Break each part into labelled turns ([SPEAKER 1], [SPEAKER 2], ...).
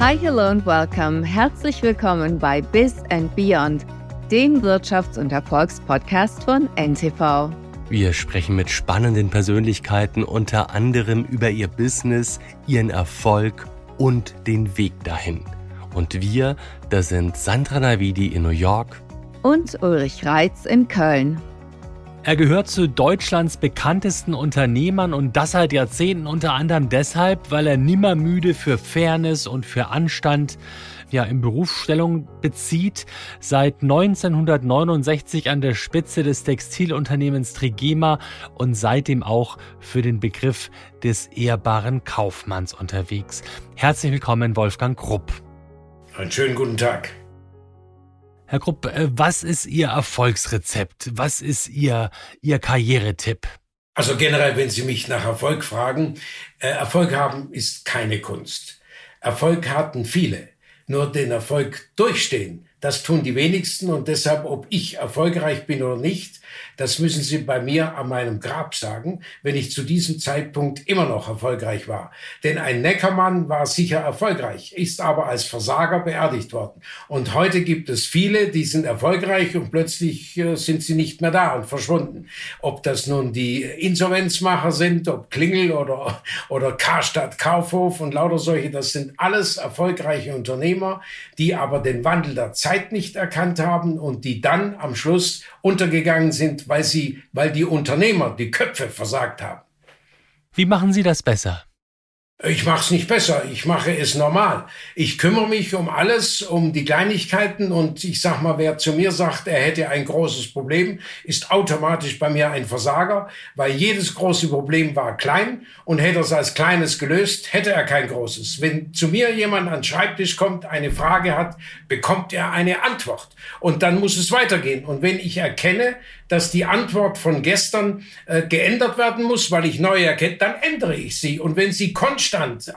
[SPEAKER 1] Hi, hello and welcome. Herzlich willkommen bei Biz and Beyond, dem Wirtschafts- und Erfolgspodcast von NTV.
[SPEAKER 2] Wir sprechen mit spannenden Persönlichkeiten unter anderem über ihr Business, ihren Erfolg und den Weg dahin. Und wir, das sind Sandra Navidi in New York
[SPEAKER 1] und Ulrich Reitz in Köln.
[SPEAKER 3] Er gehört zu Deutschlands bekanntesten Unternehmern und das seit Jahrzehnten unter anderem deshalb, weil er nimmer müde für Fairness und für Anstand ja, in Berufsstellung bezieht. Seit 1969 an der Spitze des Textilunternehmens Trigema und seitdem auch für den Begriff des ehrbaren Kaufmanns unterwegs. Herzlich willkommen, Wolfgang Krupp.
[SPEAKER 4] Einen schönen guten Tag.
[SPEAKER 3] Herr Krupp, äh, was ist Ihr Erfolgsrezept? Was ist Ihr, Ihr Karrieretipp?
[SPEAKER 4] Also generell, wenn Sie mich nach Erfolg fragen, äh, Erfolg haben ist keine Kunst. Erfolg hatten viele. Nur den Erfolg durchstehen, das tun die wenigsten und deshalb, ob ich erfolgreich bin oder nicht, das müssen Sie bei mir an meinem Grab sagen, wenn ich zu diesem Zeitpunkt immer noch erfolgreich war. Denn ein Neckermann war sicher erfolgreich, ist aber als Versager beerdigt worden. Und heute gibt es viele, die sind erfolgreich und plötzlich äh, sind sie nicht mehr da und verschwunden. Ob das nun die Insolvenzmacher sind, ob Klingel oder, oder Karstadt Kaufhof und lauter solche, das sind alles erfolgreiche Unternehmer, die aber den Wandel der Zeit nicht erkannt haben und die dann am Schluss untergegangen sind, weil sie, weil die Unternehmer, die Köpfe versagt haben.
[SPEAKER 3] Wie machen Sie das besser?
[SPEAKER 4] Ich mache es nicht besser, ich mache es normal. Ich kümmere mich um alles, um die Kleinigkeiten und ich sag mal, wer zu mir sagt, er hätte ein großes Problem, ist automatisch bei mir ein Versager, weil jedes große Problem war klein und hätte es als kleines gelöst, hätte er kein großes. Wenn zu mir jemand an den Schreibtisch kommt, eine Frage hat, bekommt er eine Antwort und dann muss es weitergehen. Und wenn ich erkenne, dass die Antwort von gestern äh, geändert werden muss, weil ich neu erkenne, dann ändere ich sie. Und wenn Sie konstant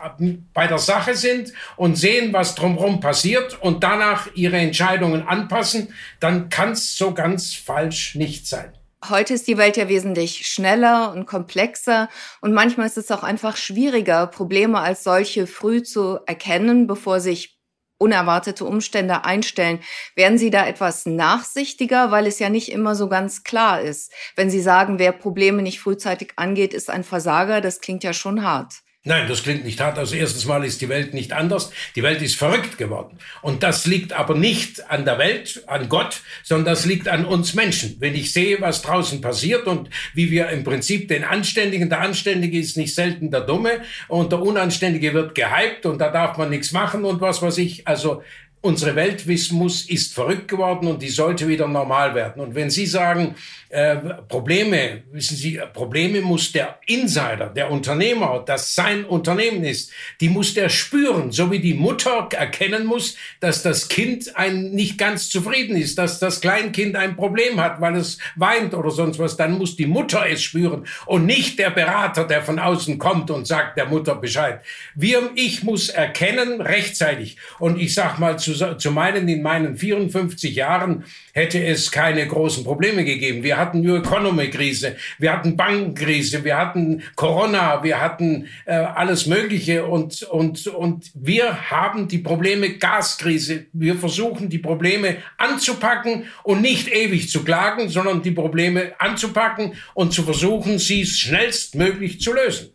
[SPEAKER 4] bei der Sache sind und sehen, was drumherum passiert und danach Ihre Entscheidungen anpassen, dann kann es so ganz falsch nicht sein.
[SPEAKER 1] Heute ist die Welt ja wesentlich schneller und komplexer und manchmal ist es auch einfach schwieriger, Probleme als solche früh zu erkennen, bevor sich unerwartete Umstände einstellen. Werden Sie da etwas nachsichtiger, weil es ja nicht immer so ganz klar ist? Wenn Sie sagen, wer Probleme nicht frühzeitig angeht, ist ein Versager, das klingt ja schon hart.
[SPEAKER 4] Nein, das klingt nicht hart. Also erstens mal ist die Welt nicht anders. Die Welt ist verrückt geworden. Und das liegt aber nicht an der Welt, an Gott, sondern das liegt an uns Menschen. Wenn ich sehe, was draußen passiert und wie wir im Prinzip den Anständigen, der Anständige ist nicht selten der Dumme und der Unanständige wird gehypt und da darf man nichts machen und was weiß ich. Also unsere Weltwismus ist verrückt geworden und die sollte wieder normal werden. Und wenn Sie sagen, äh, Probleme, wissen Sie, Probleme muss der Insider, der Unternehmer, das sein Unternehmen ist, die muss der spüren, so wie die Mutter erkennen muss, dass das Kind ein nicht ganz zufrieden ist, dass das Kleinkind ein Problem hat, weil es weint oder sonst was, dann muss die Mutter es spüren und nicht der Berater, der von außen kommt und sagt der Mutter Bescheid. Wir, ich muss erkennen rechtzeitig und ich sag mal zu, zu meinen, in meinen 54 Jahren hätte es keine großen Probleme gegeben. Wir hatten New Economy Krise, wir hatten Bankenkrise, wir hatten Corona, wir hatten äh, alles Mögliche und, und, und wir haben die Probleme Gaskrise. Wir versuchen die Probleme anzupacken und nicht ewig zu klagen, sondern die Probleme anzupacken und zu versuchen, sie schnellstmöglich zu lösen.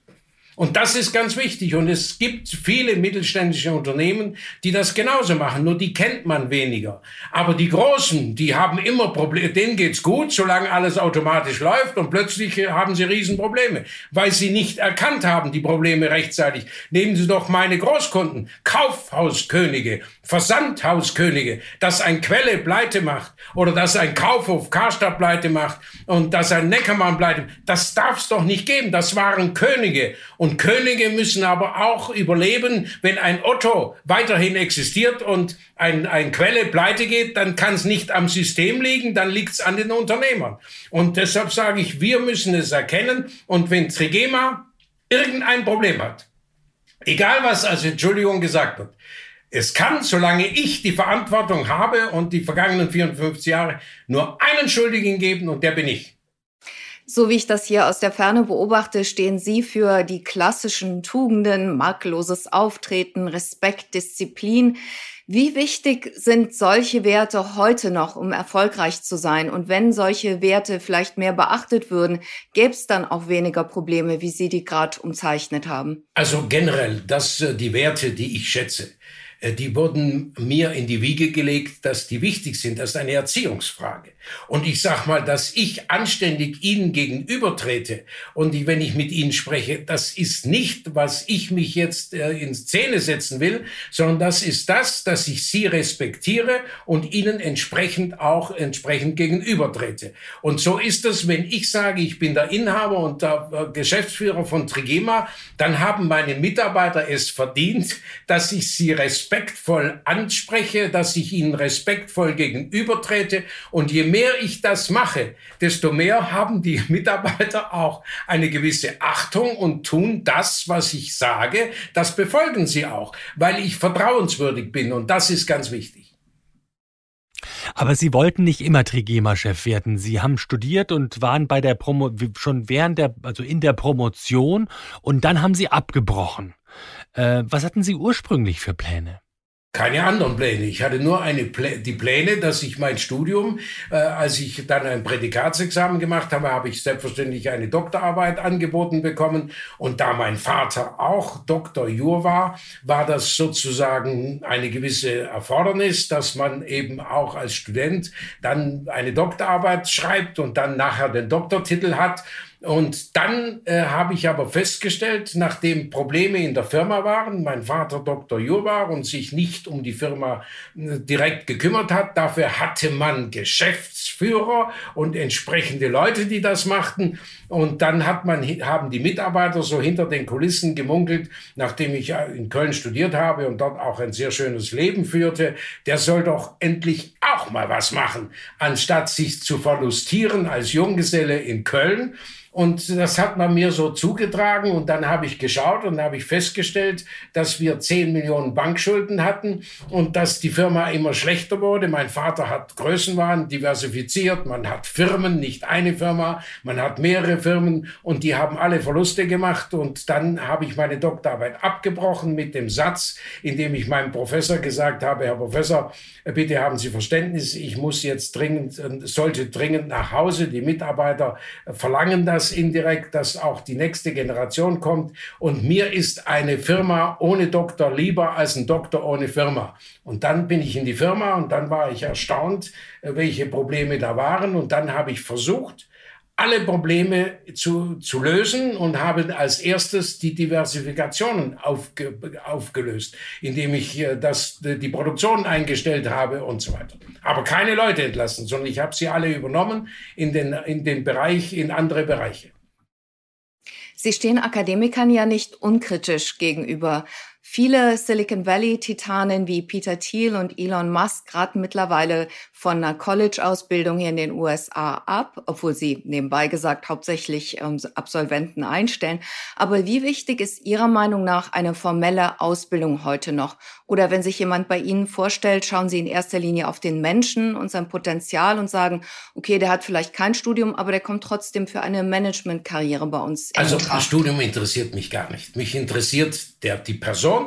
[SPEAKER 4] Und das ist ganz wichtig. Und es gibt viele mittelständische Unternehmen, die das genauso machen. Nur die kennt man weniger. Aber die Großen, die haben immer Probleme. Denen geht's gut, solange alles automatisch läuft. Und plötzlich haben sie Riesenprobleme, weil sie nicht erkannt haben, die Probleme rechtzeitig. Nehmen Sie doch meine Großkunden, Kaufhauskönige, Versandhauskönige, dass ein Quelle pleite macht oder dass ein Kaufhof Karstadt pleite macht und dass ein Neckermann pleite. Das darf's doch nicht geben. Das waren Könige. Und und Könige müssen aber auch überleben. Wenn ein Otto weiterhin existiert und ein, ein Quelle pleite geht, dann kann es nicht am System liegen, dann liegt es an den Unternehmern. Und deshalb sage ich, wir müssen es erkennen. Und wenn Trigema irgendein Problem hat, egal was als Entschuldigung gesagt wird, es kann, solange ich die Verantwortung habe und die vergangenen 54 Jahre, nur einen Schuldigen geben und der bin ich.
[SPEAKER 1] So wie ich das hier aus der Ferne beobachte, stehen Sie für die klassischen Tugenden, makelloses Auftreten, Respekt, Disziplin. Wie wichtig sind solche Werte heute noch, um erfolgreich zu sein? Und wenn solche Werte vielleicht mehr beachtet würden, gäbe es dann auch weniger Probleme, wie Sie die gerade umzeichnet haben?
[SPEAKER 4] Also generell, dass äh, die Werte, die ich schätze, die wurden mir in die Wiege gelegt, dass die wichtig sind. Das ist eine Erziehungsfrage. Und ich sag mal, dass ich anständig Ihnen gegenübertrete und ich, wenn ich mit Ihnen spreche, das ist nicht, was ich mich jetzt äh, in Szene setzen will, sondern das ist das, dass ich Sie respektiere und Ihnen entsprechend auch entsprechend gegenübertrete. Und so ist es, wenn ich sage, ich bin der Inhaber und der äh, Geschäftsführer von Trigema, dann haben meine Mitarbeiter es verdient, dass ich sie respektvoll anspreche, dass ich ihnen respektvoll gegenübertrete und je mehr ich das mache, desto mehr haben die Mitarbeiter auch eine gewisse Achtung und tun das, was ich sage. Das befolgen sie auch, weil ich vertrauenswürdig bin und das ist ganz wichtig.
[SPEAKER 3] Aber Sie wollten nicht immer Trigema-Chef werden. Sie haben studiert und waren bei der Promo schon während der, also in der Promotion und dann haben Sie abgebrochen. Äh, was hatten Sie ursprünglich für Pläne?
[SPEAKER 4] keine anderen Pläne. Ich hatte nur eine Plä die Pläne, dass ich mein Studium, äh, als ich dann ein Prädikatsexamen gemacht habe, habe ich selbstverständlich eine Doktorarbeit angeboten bekommen. Und da mein Vater auch Doktor Jur war, war das sozusagen eine gewisse Erfordernis, dass man eben auch als Student dann eine Doktorarbeit schreibt und dann nachher den Doktortitel hat. Und dann äh, habe ich aber festgestellt, nachdem Probleme in der Firma waren, mein Vater Dr. Jur war und sich nicht um die Firma äh, direkt gekümmert hat, dafür hatte man Geschäftsführer und entsprechende Leute, die das machten. Und dann hat man, haben die Mitarbeiter so hinter den Kulissen gemunkelt, nachdem ich äh, in Köln studiert habe und dort auch ein sehr schönes Leben führte, der soll doch endlich auch mal was machen, anstatt sich zu verlustieren als Junggeselle in Köln. Und das hat man mir so zugetragen und dann habe ich geschaut und habe ich festgestellt, dass wir 10 Millionen Bankschulden hatten und dass die Firma immer schlechter wurde. Mein Vater hat Größenwahn diversifiziert, man hat Firmen, nicht eine Firma, man hat mehrere Firmen und die haben alle Verluste gemacht. Und dann habe ich meine Doktorarbeit abgebrochen mit dem Satz, in dem ich meinem Professor gesagt habe, Herr Professor, bitte haben Sie Verständnis, ich muss jetzt dringend, sollte dringend nach Hause, die Mitarbeiter verlangen das indirekt, dass auch die nächste Generation kommt. Und mir ist eine Firma ohne Doktor lieber als ein Doktor ohne Firma. Und dann bin ich in die Firma und dann war ich erstaunt, äh, welche Probleme da waren. Und dann habe ich versucht, alle Probleme zu, zu lösen und habe als erstes die Diversifikationen aufge, aufgelöst, indem ich äh, das, die Produktion eingestellt habe und so weiter. Aber keine Leute entlassen, sondern ich habe sie alle übernommen in den, in den Bereich, in andere Bereiche.
[SPEAKER 1] Sie stehen Akademikern ja nicht unkritisch gegenüber. Viele Silicon Valley-Titanen wie Peter Thiel und Elon Musk raten mittlerweile von einer College-Ausbildung hier in den USA ab, obwohl sie nebenbei gesagt hauptsächlich ähm, Absolventen einstellen. Aber wie wichtig ist Ihrer Meinung nach eine formelle Ausbildung heute noch? Oder wenn sich jemand bei Ihnen vorstellt, schauen Sie in erster Linie auf den Menschen und sein Potenzial und sagen, okay, der hat vielleicht kein Studium, aber der kommt trotzdem für eine Managementkarriere bei uns.
[SPEAKER 4] Also das Studium interessiert mich gar nicht. Mich interessiert der, die Person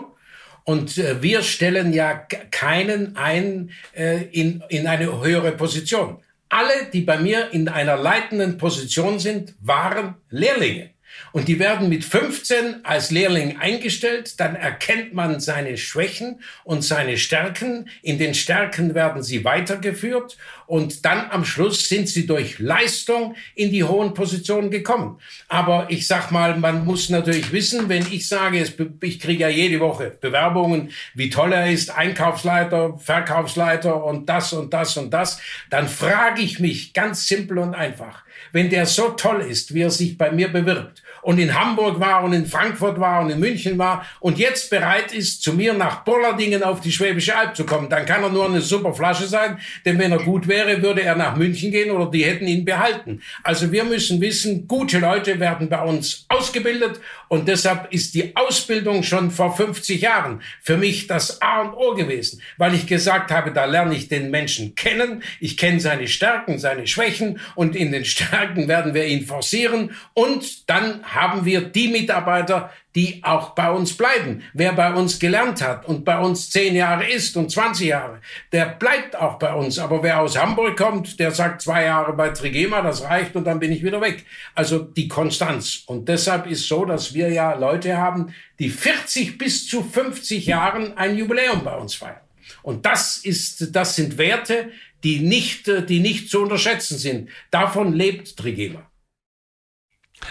[SPEAKER 4] und äh, wir stellen ja keinen ein äh, in, in eine höhere Position. Alle, die bei mir in einer leitenden Position sind, waren Lehrlinge. Und die werden mit 15 als Lehrling eingestellt, dann erkennt man seine Schwächen und seine Stärken. In den Stärken werden sie weitergeführt und dann am Schluss sind sie durch Leistung in die hohen Positionen gekommen. Aber ich sag mal, man muss natürlich wissen, wenn ich sage, ich kriege ja jede Woche Bewerbungen, wie toll er ist, Einkaufsleiter, Verkaufsleiter und das und das und das, dann frage ich mich ganz simpel und einfach, wenn der so toll ist, wie er sich bei mir bewirbt und in Hamburg war und in Frankfurt war und in München war und jetzt bereit ist, zu mir nach Bollardingen auf die Schwäbische Alb zu kommen, dann kann er nur eine super Flasche sein, denn wenn er gut wäre, würde er nach München gehen oder die hätten ihn behalten. Also wir müssen wissen, gute Leute werden bei uns ausgebildet und deshalb ist die Ausbildung schon vor 50 Jahren für mich das A und O gewesen, weil ich gesagt habe, da lerne ich den Menschen kennen, ich kenne seine Stärken, seine Schwächen und in den Stärken werden wir ihn forcieren und dann haben wir die Mitarbeiter, die auch bei uns bleiben. Wer bei uns gelernt hat und bei uns zehn Jahre ist und 20 Jahre, der bleibt auch bei uns. Aber wer aus Hamburg kommt, der sagt zwei Jahre bei Trigema, das reicht und dann bin ich wieder weg. Also die Konstanz. Und deshalb ist so, dass wir ja Leute haben, die 40 bis zu 50 Jahren ein Jubiläum bei uns feiern. Und das ist, das sind Werte, die nicht, die nicht zu unterschätzen sind. Davon lebt Trigema.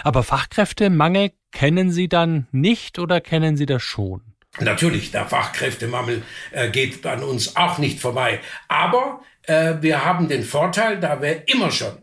[SPEAKER 3] Aber Fachkräftemangel kennen Sie dann nicht oder kennen Sie das schon?
[SPEAKER 4] Natürlich, der Fachkräftemangel äh, geht an uns auch nicht vorbei. Aber äh, wir haben den Vorteil, da wir immer schon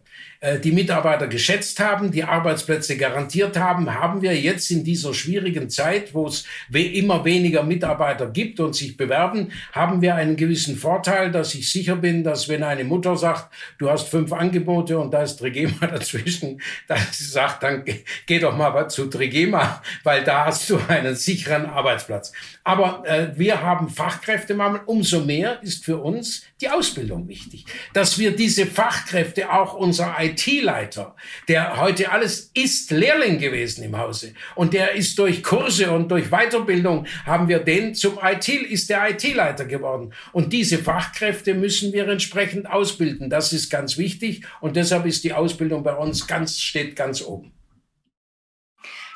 [SPEAKER 4] die Mitarbeiter geschätzt haben, die Arbeitsplätze garantiert haben, haben wir jetzt in dieser schwierigen Zeit, wo es immer weniger Mitarbeiter gibt und sich bewerben, haben wir einen gewissen Vorteil, dass ich sicher bin, dass wenn eine Mutter sagt, du hast fünf Angebote und da ist Trigema dazwischen, dass sie sagt, dann geh doch mal zu Trigema, weil da hast du einen sicheren Arbeitsplatz. Aber äh, wir haben Fachkräftemangel. Umso mehr ist für uns die Ausbildung wichtig, dass wir diese Fachkräfte, auch unser IT-Leiter, der heute alles ist Lehrling gewesen im Hause und der ist durch Kurse und durch Weiterbildung haben wir den zum IT, ist der IT-Leiter geworden. Und diese Fachkräfte müssen wir entsprechend ausbilden. Das ist ganz wichtig und deshalb ist die Ausbildung bei uns ganz, steht ganz oben.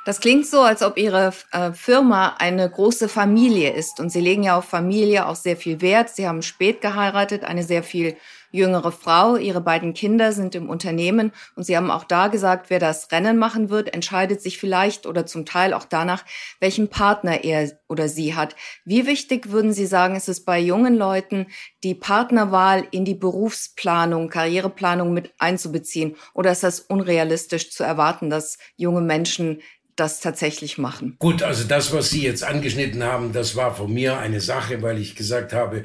[SPEAKER 1] Das klingt so, als ob Ihre äh, Firma eine große Familie ist. Und Sie legen ja auf Familie auch sehr viel Wert. Sie haben spät geheiratet, eine sehr viel jüngere Frau. Ihre beiden Kinder sind im Unternehmen. Und Sie haben auch da gesagt, wer das Rennen machen wird, entscheidet sich vielleicht oder zum Teil auch danach, welchen Partner er oder sie hat. Wie wichtig würden Sie sagen, ist es bei jungen Leuten, die Partnerwahl in die Berufsplanung, Karriereplanung mit einzubeziehen? Oder ist das unrealistisch zu erwarten, dass junge Menschen das tatsächlich machen.
[SPEAKER 4] Gut, also das, was Sie jetzt angeschnitten haben, das war von mir eine Sache, weil ich gesagt habe,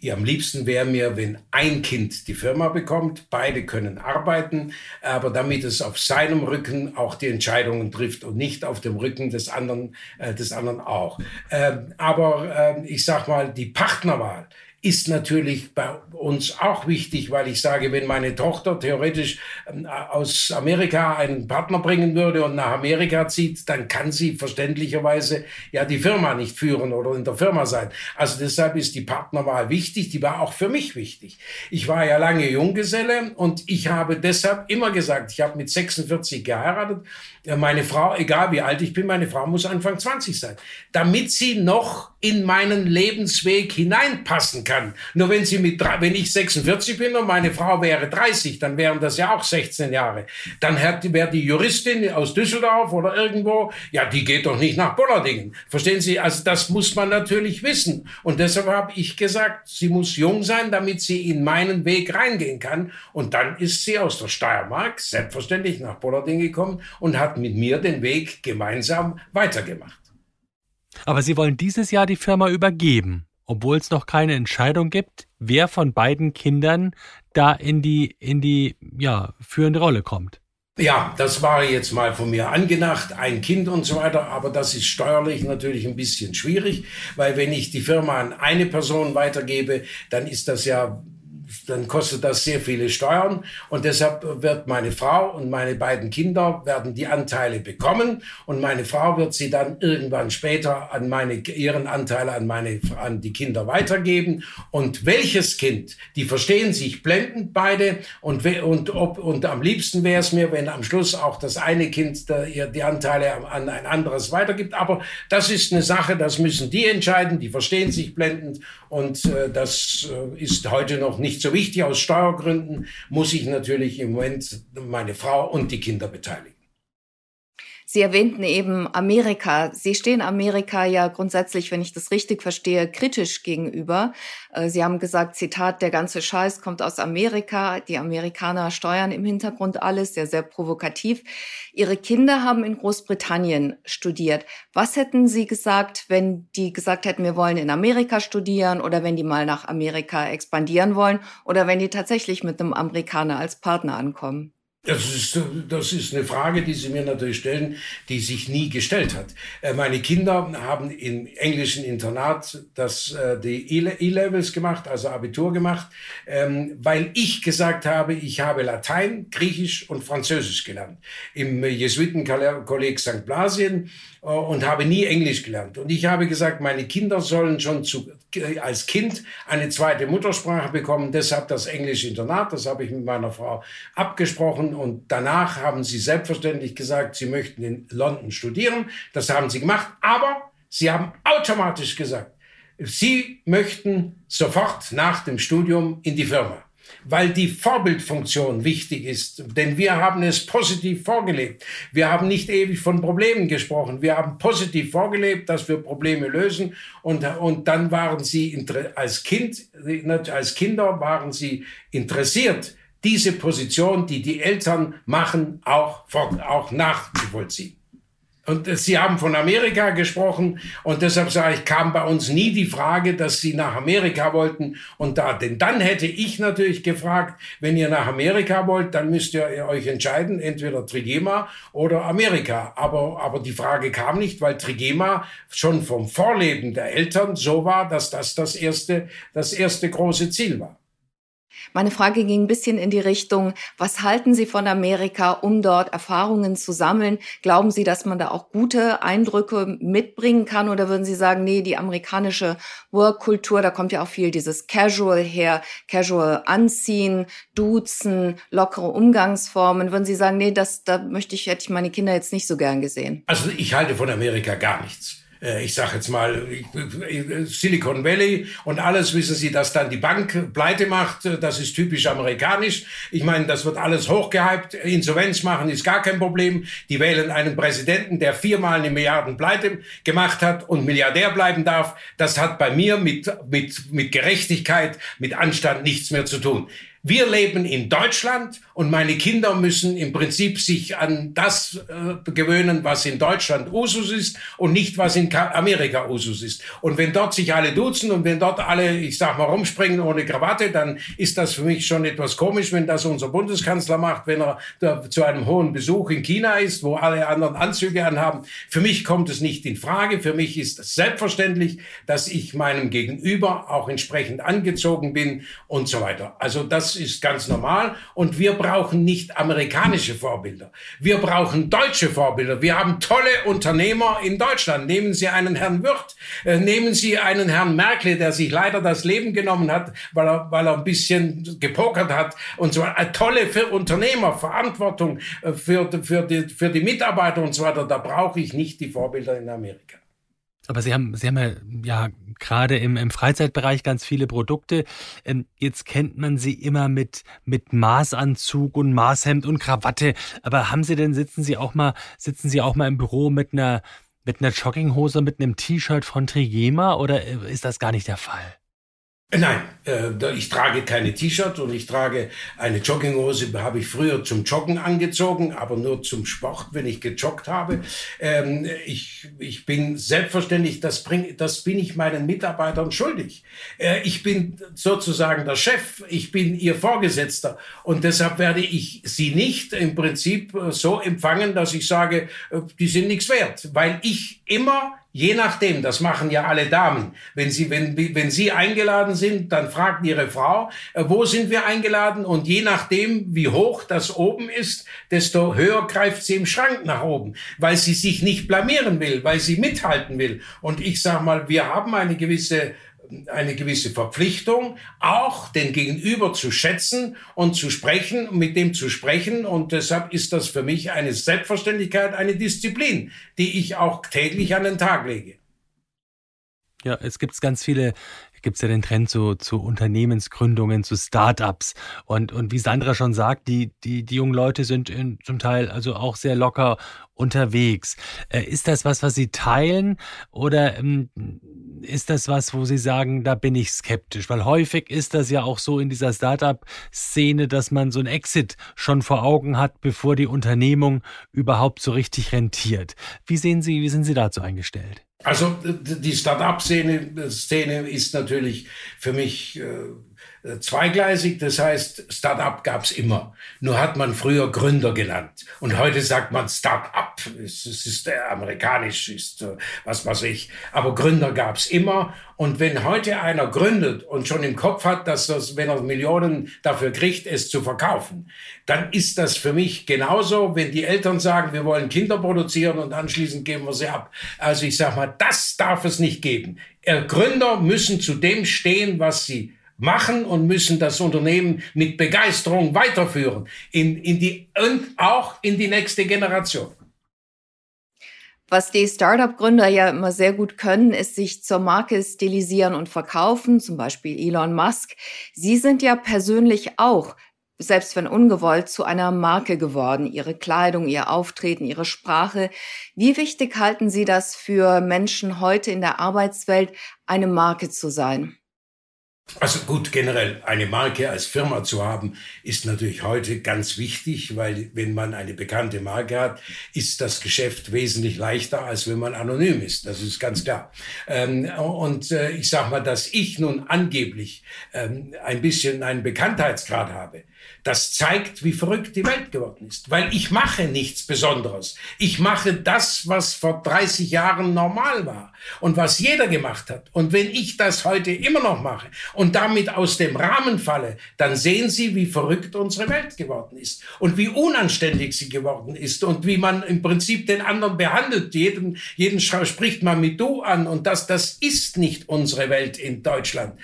[SPEAKER 4] ja, am liebsten wäre mir, wenn ein Kind die Firma bekommt, beide können arbeiten, aber damit es auf seinem Rücken auch die Entscheidungen trifft und nicht auf dem Rücken des anderen, äh, des anderen auch. Ähm, aber äh, ich sag mal, die Partnerwahl ist natürlich bei uns auch wichtig, weil ich sage, wenn meine Tochter theoretisch ähm, aus Amerika einen Partner bringen würde und nach Amerika zieht, dann kann sie verständlicherweise ja die Firma nicht führen oder in der Firma sein. Also deshalb ist die Partnerwahl wichtig, die war auch für mich wichtig. Ich war ja lange Junggeselle und ich habe deshalb immer gesagt, ich habe mit 46 geheiratet, meine Frau, egal wie alt ich bin, meine Frau muss Anfang 20 sein, damit sie noch in meinen Lebensweg hineinpassen kann. Nur wenn sie mit, wenn ich 46 bin und meine Frau wäre 30, dann wären das ja auch 16 Jahre. Dann wäre die Juristin aus Düsseldorf oder irgendwo, ja, die geht doch nicht nach Bollardingen. Verstehen Sie? Also das muss man natürlich wissen. Und deshalb habe ich gesagt, sie muss jung sein, damit sie in meinen Weg reingehen kann. Und dann ist sie aus der Steiermark selbstverständlich nach Bollardingen gekommen und hat mit mir den Weg gemeinsam weitergemacht.
[SPEAKER 3] Aber Sie wollen dieses Jahr die Firma übergeben, obwohl es noch keine Entscheidung gibt, wer von beiden Kindern da in die, in die ja, führende Rolle kommt.
[SPEAKER 4] Ja, das war jetzt mal von mir angedacht, ein Kind und so weiter, aber das ist steuerlich natürlich ein bisschen schwierig, weil wenn ich die Firma an eine Person weitergebe, dann ist das ja dann kostet das sehr viele Steuern. Und deshalb wird meine Frau und meine beiden Kinder werden die Anteile bekommen. Und meine Frau wird sie dann irgendwann später an meine ihren Anteil an meine an die Kinder weitergeben. Und welches Kind die verstehen sich blendend beide. Und und ob und am liebsten wäre es mir wenn am Schluss auch das eine Kind der, die Anteile an ein anderes weitergibt. Aber das ist eine Sache das müssen die entscheiden. Die verstehen sich blendend. Und äh, das äh, ist heute noch nicht so wichtig. Aus Steuergründen muss ich natürlich im Moment meine Frau und die Kinder beteiligen.
[SPEAKER 1] Sie erwähnten eben Amerika. Sie stehen Amerika ja grundsätzlich, wenn ich das richtig verstehe, kritisch gegenüber. Äh, Sie haben gesagt, Zitat, der ganze Scheiß kommt aus Amerika. Die Amerikaner steuern im Hintergrund alles, sehr, sehr provokativ. Ihre Kinder haben in Großbritannien studiert. Was hätten Sie gesagt, wenn die gesagt hätten, wir wollen in Amerika studieren oder wenn die mal nach Amerika expandieren wollen oder wenn die tatsächlich mit einem Amerikaner als Partner ankommen?
[SPEAKER 4] Das ist, das ist eine Frage, die Sie mir natürlich stellen, die sich nie gestellt hat. Äh, meine Kinder haben im englischen Internat das, äh, die E-Levels gemacht, also Abitur gemacht, ähm, weil ich gesagt habe, ich habe Latein, Griechisch und Französisch gelernt. Im Jesuitenkolleg St. Blasien und habe nie Englisch gelernt. Und ich habe gesagt, meine Kinder sollen schon zu, äh, als Kind eine zweite Muttersprache bekommen. Deshalb das englische Internat, das habe ich mit meiner Frau abgesprochen. Und danach haben sie selbstverständlich gesagt, sie möchten in London studieren. Das haben sie gemacht. Aber sie haben automatisch gesagt, sie möchten sofort nach dem Studium in die Firma weil die Vorbildfunktion wichtig ist. Denn wir haben es positiv vorgelebt. Wir haben nicht ewig von Problemen gesprochen. Wir haben positiv vorgelebt, dass wir Probleme lösen. Und, und dann waren sie als Kind, als Kinder waren sie interessiert, diese Position, die die Eltern machen, auch, auch nachzuvollziehen. Und Sie haben von Amerika gesprochen und deshalb sage ich, kam bei uns nie die Frage, dass Sie nach Amerika wollten und da, denn dann hätte ich natürlich gefragt, wenn ihr nach Amerika wollt, dann müsst ihr euch entscheiden, entweder Trigema oder Amerika. Aber, aber die Frage kam nicht, weil Trigema schon vom Vorleben der Eltern so war, dass das das erste, das erste große Ziel war.
[SPEAKER 1] Meine Frage ging ein bisschen in die Richtung, was halten Sie von Amerika, um dort Erfahrungen zu sammeln? Glauben Sie, dass man da auch gute Eindrücke mitbringen kann? Oder würden Sie sagen, nee, die amerikanische Work-Kultur, da kommt ja auch viel dieses Casual her, Casual anziehen, duzen, lockere Umgangsformen. Würden Sie sagen, nee, das, da möchte ich, hätte ich meine Kinder jetzt nicht so gern gesehen?
[SPEAKER 4] Also ich halte von Amerika gar nichts. Äh, ich sage jetzt mal Silicon Valley und alles, wissen Sie, dass dann die Bank pleite macht, äh, das ist typisch amerikanisch. Ich meine, das wird alles hochgehypt. Insolvenz machen ist gar kein Problem. Die wählen einen Präsidenten, der viermal eine Milliarden pleite gemacht hat und Milliardär bleiben darf. Das hat bei mir mit, mit, mit Gerechtigkeit, mit Anstand nichts mehr zu tun. Wir leben in Deutschland und meine Kinder müssen im Prinzip sich an das äh, gewöhnen, was in Deutschland Usus ist und nicht, was in Amerika Usus ist. Und wenn dort sich alle duzen und wenn dort alle, ich sag mal, rumspringen ohne Krawatte, dann ist das für mich schon etwas komisch, wenn das unser Bundeskanzler macht, wenn er zu einem hohen Besuch in China ist, wo alle anderen Anzüge anhaben. Für mich kommt es nicht in Frage. Für mich ist es selbstverständlich, dass ich meinem Gegenüber auch entsprechend angezogen bin und so weiter. Also das das ist ganz normal. Und wir brauchen nicht amerikanische Vorbilder. Wir brauchen deutsche Vorbilder. Wir haben tolle Unternehmer in Deutschland. Nehmen Sie einen Herrn Wirth, äh, nehmen Sie einen Herrn Merkel, der sich leider das Leben genommen hat, weil er, weil er ein bisschen gepokert hat und so weiter. Tolle für Unternehmer, Verantwortung äh, für, für, die, für die Mitarbeiter und so weiter. Da brauche ich nicht die Vorbilder in Amerika.
[SPEAKER 3] Aber Sie haben, Sie haben ja, ja gerade im, im Freizeitbereich ganz viele Produkte. Ähm, jetzt kennt man Sie immer mit, mit Maßanzug und Maßhemd und Krawatte. Aber haben Sie denn, sitzen Sie auch mal, sitzen Sie auch mal im Büro mit einer, mit einer Jogginghose, mit einem T-Shirt von Trigema oder äh, ist das gar nicht der Fall?
[SPEAKER 4] Nein, äh, ich trage keine T-Shirt und ich trage eine Jogginghose, habe ich früher zum Joggen angezogen, aber nur zum Sport, wenn ich gejoggt habe. Ähm, ich, ich bin selbstverständlich, das, bring, das bin ich meinen Mitarbeitern schuldig. Äh, ich bin sozusagen der Chef, ich bin ihr Vorgesetzter und deshalb werde ich sie nicht im Prinzip so empfangen, dass ich sage, äh, die sind nichts wert, weil ich immer Je nachdem, das machen ja alle Damen. Wenn sie, wenn, wenn sie eingeladen sind, dann fragt ihre Frau, äh, wo sind wir eingeladen? Und je nachdem, wie hoch das oben ist, desto höher greift sie im Schrank nach oben, weil sie sich nicht blamieren will, weil sie mithalten will. Und ich sag mal, wir haben eine gewisse eine gewisse Verpflichtung, auch den Gegenüber zu schätzen und zu sprechen, mit dem zu sprechen. Und deshalb ist das für mich eine Selbstverständlichkeit, eine Disziplin, die ich auch täglich an den Tag lege.
[SPEAKER 3] Ja, es gibt ganz viele gibt es ja den Trend zu, zu Unternehmensgründungen, zu Startups. Und, und wie Sandra schon sagt, die, die, die jungen Leute sind in, zum Teil also auch sehr locker unterwegs. Äh, ist das was, was Sie teilen oder ähm, ist das was, wo Sie sagen, da bin ich skeptisch? Weil häufig ist das ja auch so in dieser Startup-Szene, dass man so ein Exit schon vor Augen hat, bevor die Unternehmung überhaupt so richtig rentiert. Wie sehen Sie, wie sind Sie dazu eingestellt?
[SPEAKER 4] Also die Start-up-Szene Szene ist natürlich für mich äh, äh, zweigleisig. Das heißt, Start-up gab es immer. Nur hat man früher Gründer genannt. Und heute sagt man Start-up. Es, es ist äh, amerikanisch, ist äh, was weiß ich. Aber Gründer gab es immer. Und wenn heute einer gründet und schon im Kopf hat, dass das, wenn er Millionen dafür kriegt, es zu verkaufen, dann ist das für mich genauso, wenn die Eltern sagen, wir wollen Kinder produzieren und anschließend geben wir sie ab. Also ich sage mal, das darf es nicht geben. Gründer müssen zu dem stehen, was sie machen und müssen das Unternehmen mit Begeisterung weiterführen in, in die, und auch in die nächste Generation.
[SPEAKER 1] Was die Startup-Gründer ja immer sehr gut können, ist sich zur Marke stilisieren und verkaufen, zum Beispiel Elon Musk. Sie sind ja persönlich auch, selbst wenn ungewollt, zu einer Marke geworden. Ihre Kleidung, ihr Auftreten, ihre Sprache. Wie wichtig halten Sie das für Menschen heute in der Arbeitswelt, eine Marke zu sein?
[SPEAKER 4] Also gut, generell eine Marke als Firma zu haben, ist natürlich heute ganz wichtig, weil wenn man eine bekannte Marke hat, ist das Geschäft wesentlich leichter, als wenn man anonym ist. Das ist ganz klar. Ähm, und äh, ich sage mal, dass ich nun angeblich ähm, ein bisschen einen Bekanntheitsgrad habe, das zeigt, wie verrückt die Welt geworden ist. Weil ich mache nichts Besonderes. Ich mache das, was vor 30 Jahren normal war und was jeder gemacht hat. Und wenn ich das heute immer noch mache und damit aus dem Rahmen falle, dann sehen Sie, wie verrückt unsere Welt geworden ist und wie unanständig sie geworden ist und wie man im Prinzip den anderen behandelt. Jeden, jeden spricht man mit du an und das, das ist nicht unsere Welt in Deutschland.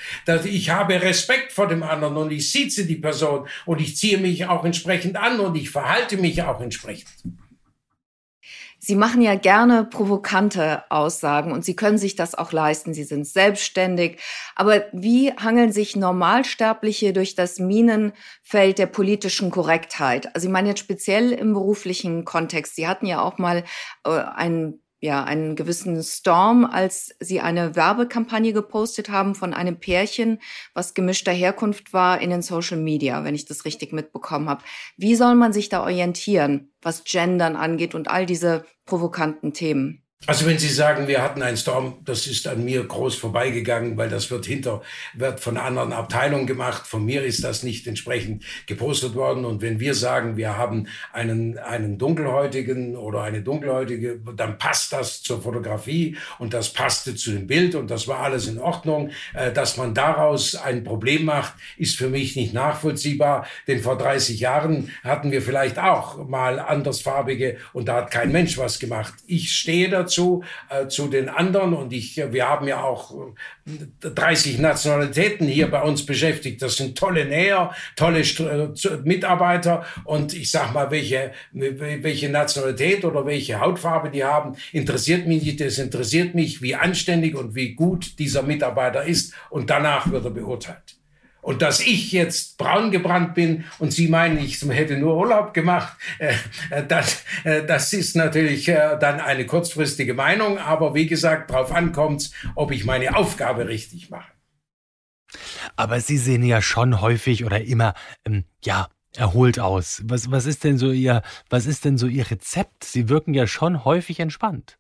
[SPEAKER 4] Ich habe Respekt vor dem anderen und ich sieze die Person und ich ziehe mich auch entsprechend an und ich verhalte mich auch entsprechend.
[SPEAKER 1] Sie machen ja gerne provokante Aussagen und Sie können sich das auch leisten. Sie sind selbstständig. Aber wie hangeln sich Normalsterbliche durch das Minenfeld der politischen Korrektheit? Also ich meine jetzt speziell im beruflichen Kontext. Sie hatten ja auch mal äh, einen ja, einen gewissen Storm, als sie eine Werbekampagne gepostet haben von einem Pärchen, was gemischter Herkunft war in den Social Media, wenn ich das richtig mitbekommen habe. Wie soll man sich da orientieren, was Gendern angeht und all diese provokanten Themen?
[SPEAKER 4] Also wenn Sie sagen, wir hatten einen Storm, das ist an mir groß vorbeigegangen, weil das wird hinter, wird von anderen Abteilungen gemacht. Von mir ist das nicht entsprechend gepostet worden. Und wenn wir sagen, wir haben einen, einen dunkelhäutigen oder eine dunkelhäutige, dann passt das zur Fotografie und das passte zu dem Bild und das war alles in Ordnung. Äh, dass man daraus ein Problem macht, ist für mich nicht nachvollziehbar. Denn vor 30 Jahren hatten wir vielleicht auch mal andersfarbige und da hat kein Mensch was gemacht. Ich stehe dazu dazu, äh, zu den anderen. Und ich, wir haben ja auch 30 äh, Nationalitäten hier bei uns beschäftigt. Das sind tolle Näher, tolle äh, Mitarbeiter. Und ich sag mal, welche, welche Nationalität oder welche Hautfarbe die haben, interessiert mich nicht. Es interessiert mich, wie anständig und wie gut dieser Mitarbeiter ist. Und danach wird er beurteilt. Und dass ich jetzt braun gebrannt bin und Sie meinen, ich hätte nur Urlaub gemacht, äh, äh, das, äh, das ist natürlich äh, dann eine kurzfristige Meinung. Aber wie gesagt, darauf ankommt ob ich meine Aufgabe richtig mache.
[SPEAKER 3] Aber Sie sehen ja schon häufig oder immer, ähm, ja, erholt aus. Was, was ist denn so Ihr, was ist denn so Ihr Rezept? Sie wirken ja schon häufig entspannt.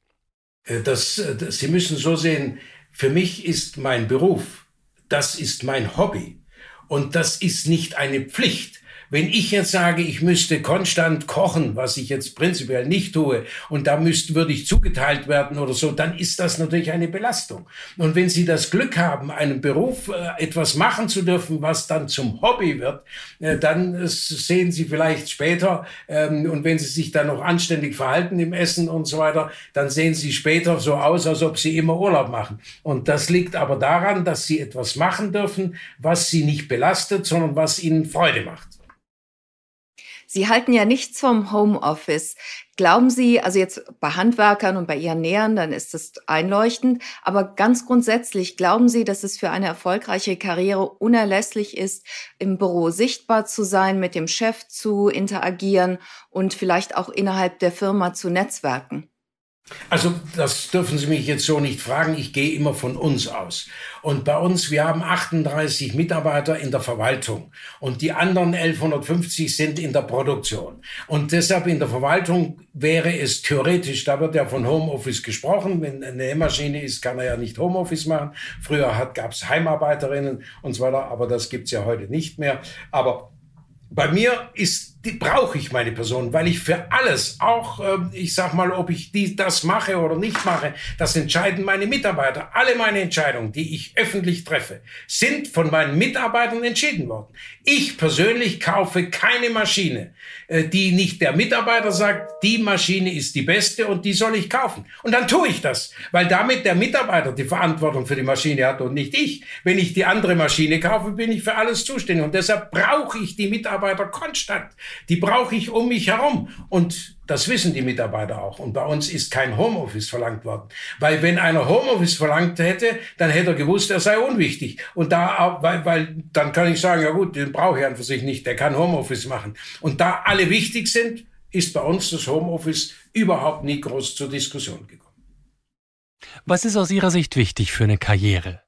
[SPEAKER 4] Äh, das, äh, das, Sie müssen so sehen, für mich ist mein Beruf, das ist mein Hobby. Und das ist nicht eine Pflicht. Wenn ich jetzt sage, ich müsste konstant kochen, was ich jetzt prinzipiell nicht tue, und da müsste, würde ich zugeteilt werden oder so, dann ist das natürlich eine Belastung. Und wenn Sie das Glück haben, einen Beruf äh, etwas machen zu dürfen, was dann zum Hobby wird, äh, dann äh, sehen Sie vielleicht später, ähm, und wenn Sie sich dann noch anständig verhalten im Essen und so weiter, dann sehen Sie später so aus, als ob Sie immer Urlaub machen. Und das liegt aber daran, dass Sie etwas machen dürfen, was Sie nicht belastet, sondern was Ihnen Freude macht.
[SPEAKER 1] Sie halten ja nichts vom Homeoffice. Glauben Sie, also jetzt bei Handwerkern und bei Ihren Nähern, dann ist das einleuchtend, aber ganz grundsätzlich, glauben Sie, dass es für eine erfolgreiche Karriere unerlässlich ist, im Büro sichtbar zu sein, mit dem Chef zu interagieren und vielleicht auch innerhalb der Firma zu netzwerken?
[SPEAKER 4] Also das dürfen Sie mich jetzt so nicht fragen. Ich gehe immer von uns aus. Und bei uns, wir haben 38 Mitarbeiter in der Verwaltung und die anderen 1150 sind in der Produktion. Und deshalb in der Verwaltung wäre es theoretisch, da wird ja von Homeoffice gesprochen. Wenn eine Nähmaschine ist, kann er ja nicht Homeoffice machen. Früher gab es Heimarbeiterinnen und so weiter, aber das gibt's ja heute nicht mehr. Aber bei mir ist brauche ich meine Person, weil ich für alles, auch äh, ich sag mal, ob ich die, das mache oder nicht mache, das entscheiden meine Mitarbeiter. Alle meine Entscheidungen, die ich öffentlich treffe, sind von meinen Mitarbeitern entschieden worden. Ich persönlich kaufe keine Maschine, äh, die nicht der Mitarbeiter sagt, die Maschine ist die beste und die soll ich kaufen. Und dann tue ich das, weil damit der Mitarbeiter die Verantwortung für die Maschine hat und nicht ich. Wenn ich die andere Maschine kaufe, bin ich für alles zuständig und deshalb brauche ich die Mitarbeiter konstant. Die brauche ich um mich herum. Und das wissen die Mitarbeiter auch. Und bei uns ist kein Homeoffice verlangt worden. Weil wenn einer Homeoffice verlangt hätte, dann hätte er gewusst, er sei unwichtig. Und da, weil, weil dann kann ich sagen, ja gut, den brauche ich an für sich nicht. Der kann Homeoffice machen. Und da alle wichtig sind, ist bei uns das Homeoffice überhaupt nie groß zur Diskussion gekommen.
[SPEAKER 3] Was ist aus Ihrer Sicht wichtig für eine Karriere?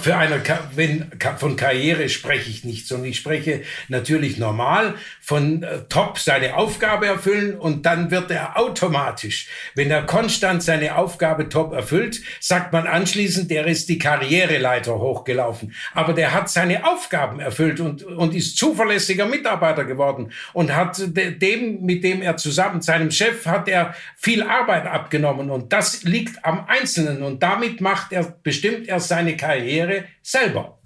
[SPEAKER 4] Für eine, wenn, von Karriere spreche ich nicht, sondern ich spreche natürlich normal von äh, top seine Aufgabe erfüllen und dann wird er automatisch, wenn er konstant seine Aufgabe top erfüllt, sagt man anschließend, der ist die Karriereleiter hochgelaufen. Aber der hat seine Aufgaben erfüllt und, und ist zuverlässiger Mitarbeiter geworden und hat dem, mit dem er zusammen, seinem Chef, hat er viel Arbeit abgenommen und das liegt am Einzelnen und damit macht er, bestimmt er seine Karriere Karriere selber.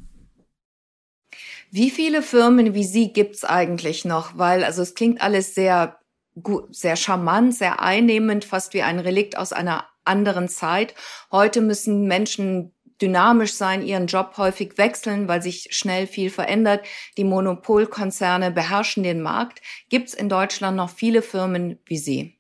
[SPEAKER 1] Wie viele Firmen wie Sie gibt es eigentlich noch? Weil, also es klingt alles sehr gut, sehr charmant, sehr einnehmend, fast wie ein Relikt aus einer anderen Zeit. Heute müssen Menschen dynamisch sein, ihren Job häufig wechseln, weil sich schnell viel verändert. Die Monopolkonzerne beherrschen den Markt. Gibt es in Deutschland noch viele Firmen wie Sie?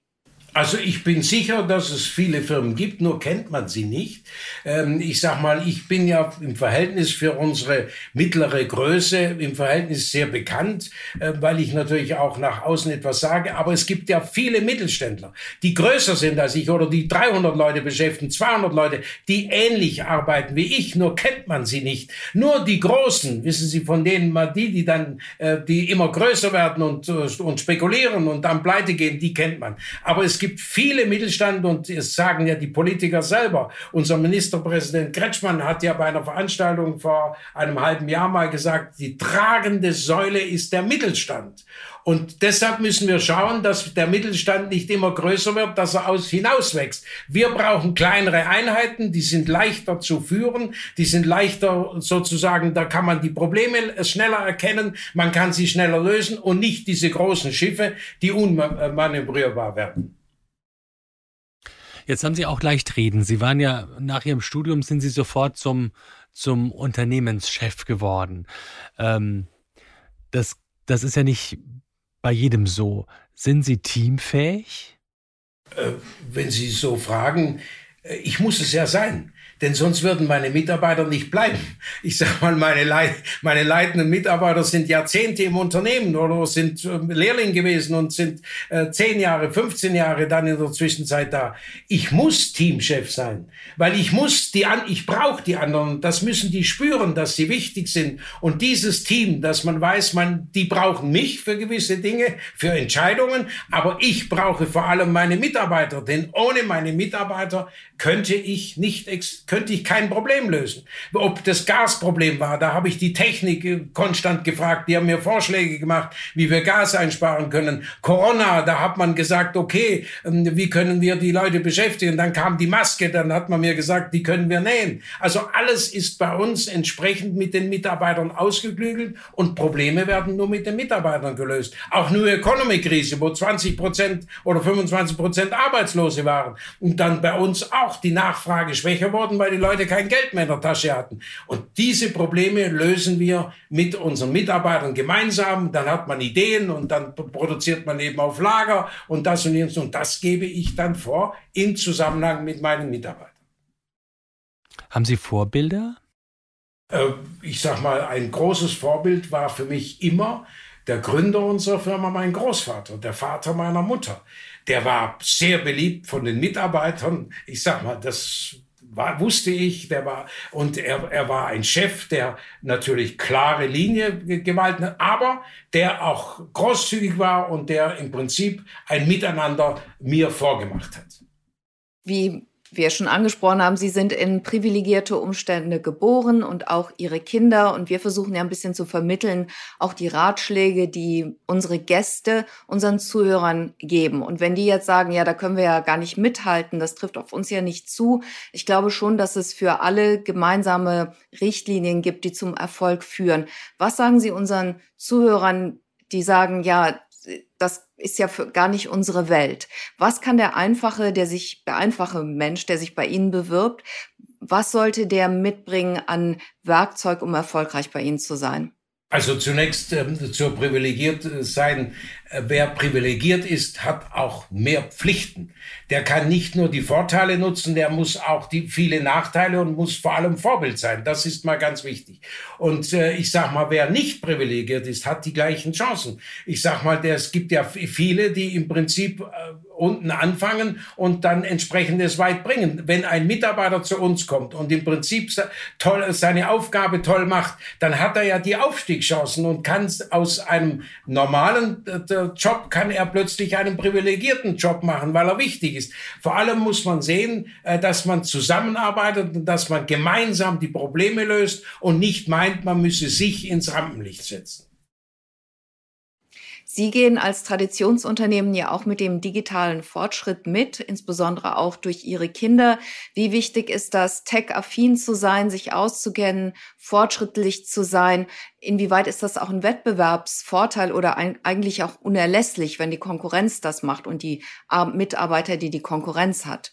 [SPEAKER 4] Also ich bin sicher, dass es viele Firmen gibt, nur kennt man sie nicht. Ähm, ich sag mal, ich bin ja im Verhältnis für unsere mittlere Größe im Verhältnis sehr bekannt, äh, weil ich natürlich auch nach außen etwas sage. Aber es gibt ja viele Mittelständler, die größer sind als ich oder die 300 Leute beschäftigen, 200 Leute, die ähnlich arbeiten wie ich, nur kennt man sie nicht. Nur die Großen, wissen Sie, von denen mal die, die dann, äh, die immer größer werden und, äh, und spekulieren und dann pleite gehen, die kennt man. Aber es gibt gibt viele Mittelstand und es sagen ja die Politiker selber. Unser Ministerpräsident Kretschmann hat ja bei einer Veranstaltung vor einem halben Jahr mal gesagt, die tragende Säule ist der Mittelstand. Und deshalb müssen wir schauen, dass der Mittelstand nicht immer größer wird, dass er aus hinauswächst. Wir brauchen kleinere Einheiten, die sind leichter zu führen, die sind leichter sozusagen, da kann man die Probleme schneller erkennen, man kann sie schneller lösen und nicht diese großen Schiffe, die unmanövrierbar werden.
[SPEAKER 3] Jetzt haben Sie auch leicht reden. Sie waren ja nach Ihrem Studium sind Sie sofort zum, zum Unternehmenschef geworden. Ähm, das, das ist ja nicht bei jedem so. Sind Sie teamfähig?
[SPEAKER 4] Äh, wenn Sie so fragen, äh, ich muss es ja sein denn sonst würden meine Mitarbeiter nicht bleiben. Ich sage mal, meine, Leit meine leitenden Mitarbeiter sind Jahrzehnte im Unternehmen oder sind äh, Lehrling gewesen und sind äh, 10 Jahre, 15 Jahre dann in der Zwischenzeit da. Ich muss Teamchef sein, weil ich muss die an, ich brauche die anderen. Das müssen die spüren, dass sie wichtig sind. Und dieses Team, dass man weiß, man, die brauchen mich für gewisse Dinge, für Entscheidungen, aber ich brauche vor allem meine Mitarbeiter, denn ohne meine Mitarbeiter könnte ich nicht könnte ich kein Problem lösen. Ob das Gasproblem war, da habe ich die Technik äh, konstant gefragt, die haben mir Vorschläge gemacht, wie wir Gas einsparen können. Corona, da hat man gesagt, okay, ähm, wie können wir die Leute beschäftigen? Dann kam die Maske, dann hat man mir gesagt, die können wir nähen. Also alles ist bei uns entsprechend mit den Mitarbeitern ausgeklügelt und Probleme werden nur mit den Mitarbeitern gelöst. Auch nur Economy-Krise, wo 20 Prozent oder 25 Prozent Arbeitslose waren und dann bei uns auch die Nachfrage schwächer worden, weil die Leute kein Geld mehr in der Tasche hatten. Und diese Probleme lösen wir mit unseren Mitarbeitern gemeinsam. Dann hat man Ideen und dann produziert man eben auf Lager und das und jenes. Und das gebe ich dann vor in Zusammenhang mit meinen Mitarbeitern.
[SPEAKER 3] Haben Sie Vorbilder?
[SPEAKER 4] Äh, ich sag mal, ein großes Vorbild war für mich immer der Gründer unserer Firma, mein Großvater, der Vater meiner Mutter. Der war sehr beliebt von den Mitarbeitern. Ich sag mal, das war, wusste ich, der war, und er, er war ein Chef, der natürlich klare Linie gewalten hat, aber der auch großzügig war und der im Prinzip ein Miteinander mir vorgemacht hat.
[SPEAKER 1] Wie wir schon angesprochen haben, Sie sind in privilegierte Umstände geboren und auch Ihre Kinder. Und wir versuchen ja ein bisschen zu vermitteln, auch die Ratschläge, die unsere Gäste unseren Zuhörern geben. Und wenn die jetzt sagen, ja, da können wir ja gar nicht mithalten, das trifft auf uns ja nicht zu. Ich glaube schon, dass es für alle gemeinsame Richtlinien gibt, die zum Erfolg führen. Was sagen Sie unseren Zuhörern, die sagen, ja, das ist ja für gar nicht unsere Welt. Was kann der einfache, der sich, der einfache Mensch, der sich bei Ihnen bewirbt, was sollte der mitbringen an Werkzeug, um erfolgreich bei Ihnen zu sein?
[SPEAKER 4] Also zunächst ähm, zur privilegiert sein. Äh, wer privilegiert ist, hat auch mehr Pflichten. Der kann nicht nur die Vorteile nutzen, der muss auch die viele Nachteile und muss vor allem Vorbild sein. Das ist mal ganz wichtig. Und äh, ich sag mal, wer nicht privilegiert ist, hat die gleichen Chancen. Ich sag mal, der, es gibt ja viele, die im Prinzip äh, unten anfangen und dann entsprechendes weit bringen. Wenn ein Mitarbeiter zu uns kommt und im Prinzip toll, seine Aufgabe toll macht, dann hat er ja die Aufstiegschancen und kann aus einem normalen äh, Job kann er plötzlich einen privilegierten Job machen, weil er wichtig ist. Vor allem muss man sehen, äh, dass man zusammenarbeitet und dass man gemeinsam die Probleme löst und nicht meint, man müsse sich ins Rampenlicht setzen.
[SPEAKER 1] Sie gehen als Traditionsunternehmen ja auch mit dem digitalen Fortschritt mit, insbesondere auch durch Ihre Kinder. Wie wichtig ist das, tech-affin zu sein, sich auszukennen, fortschrittlich zu sein? Inwieweit ist das auch ein Wettbewerbsvorteil oder eigentlich auch unerlässlich, wenn die Konkurrenz das macht und die Mitarbeiter, die die Konkurrenz hat?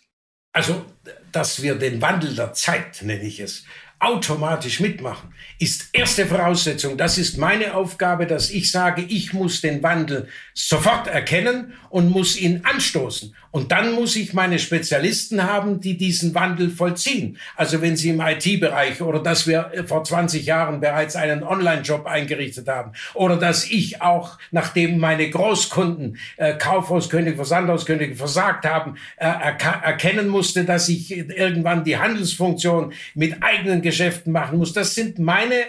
[SPEAKER 4] Also, dass wir den Wandel der Zeit, nenne ich es, automatisch mitmachen, ist erste Voraussetzung. Das ist meine Aufgabe, dass ich sage, ich muss den Wandel sofort erkennen und muss ihn anstoßen. Und dann muss ich meine Spezialisten haben, die diesen Wandel vollziehen. Also wenn Sie im IT-Bereich oder dass wir vor 20 Jahren bereits einen Online-Job eingerichtet haben oder dass ich auch, nachdem meine Großkunden, äh, Kaufhauskönige, Versandhauskönige versagt haben, äh, erkennen musste, dass ich irgendwann die Handelsfunktion mit eigenen Geschäften machen muss. Das sind meine äh,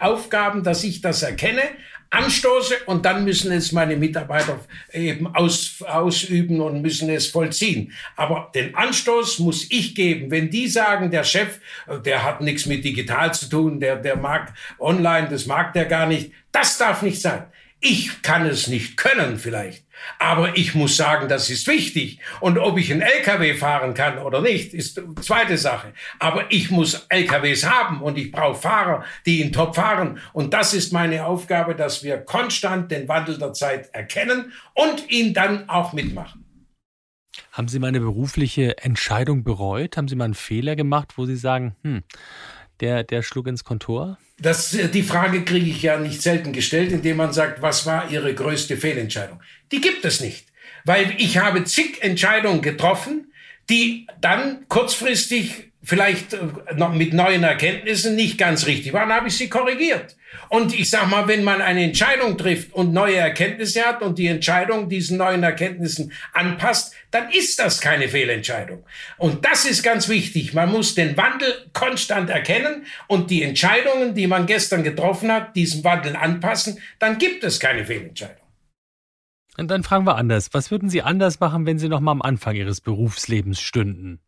[SPEAKER 4] Aufgaben, dass ich das erkenne, anstoße und dann müssen es meine Mitarbeiter eben aus, ausüben und müssen es vollziehen. Aber den Anstoß muss ich geben. Wenn die sagen, der Chef, äh, der hat nichts mit digital zu tun, der, der mag online, das mag der gar nicht, das darf nicht sein. Ich kann es nicht können vielleicht, aber ich muss sagen, das ist wichtig. Und ob ich einen LKW fahren kann oder nicht, ist zweite Sache. Aber ich muss LKWs haben und ich brauche Fahrer, die ihn top fahren. Und das ist meine Aufgabe, dass wir konstant den Wandel der Zeit erkennen und ihn dann auch mitmachen.
[SPEAKER 3] Haben Sie mal eine berufliche Entscheidung bereut? Haben Sie mal einen Fehler gemacht, wo Sie sagen, hm, der, der schlug ins Kontor?
[SPEAKER 4] Das, die Frage kriege ich ja nicht selten gestellt, indem man sagt, was war Ihre größte Fehlentscheidung? Die gibt es nicht, weil ich habe zig Entscheidungen getroffen, die dann kurzfristig vielleicht äh, noch mit neuen Erkenntnissen nicht ganz richtig waren, habe ich sie korrigiert. Und ich sag mal, wenn man eine Entscheidung trifft und neue Erkenntnisse hat und die Entscheidung diesen neuen Erkenntnissen anpasst, dann ist das keine Fehlentscheidung. Und das ist ganz wichtig. Man muss den Wandel konstant erkennen und die Entscheidungen, die man gestern getroffen hat, diesem Wandel anpassen, dann gibt es keine Fehlentscheidung.
[SPEAKER 3] Und dann fragen wir anders. Was würden Sie anders machen, wenn Sie noch mal am Anfang Ihres Berufslebens stünden?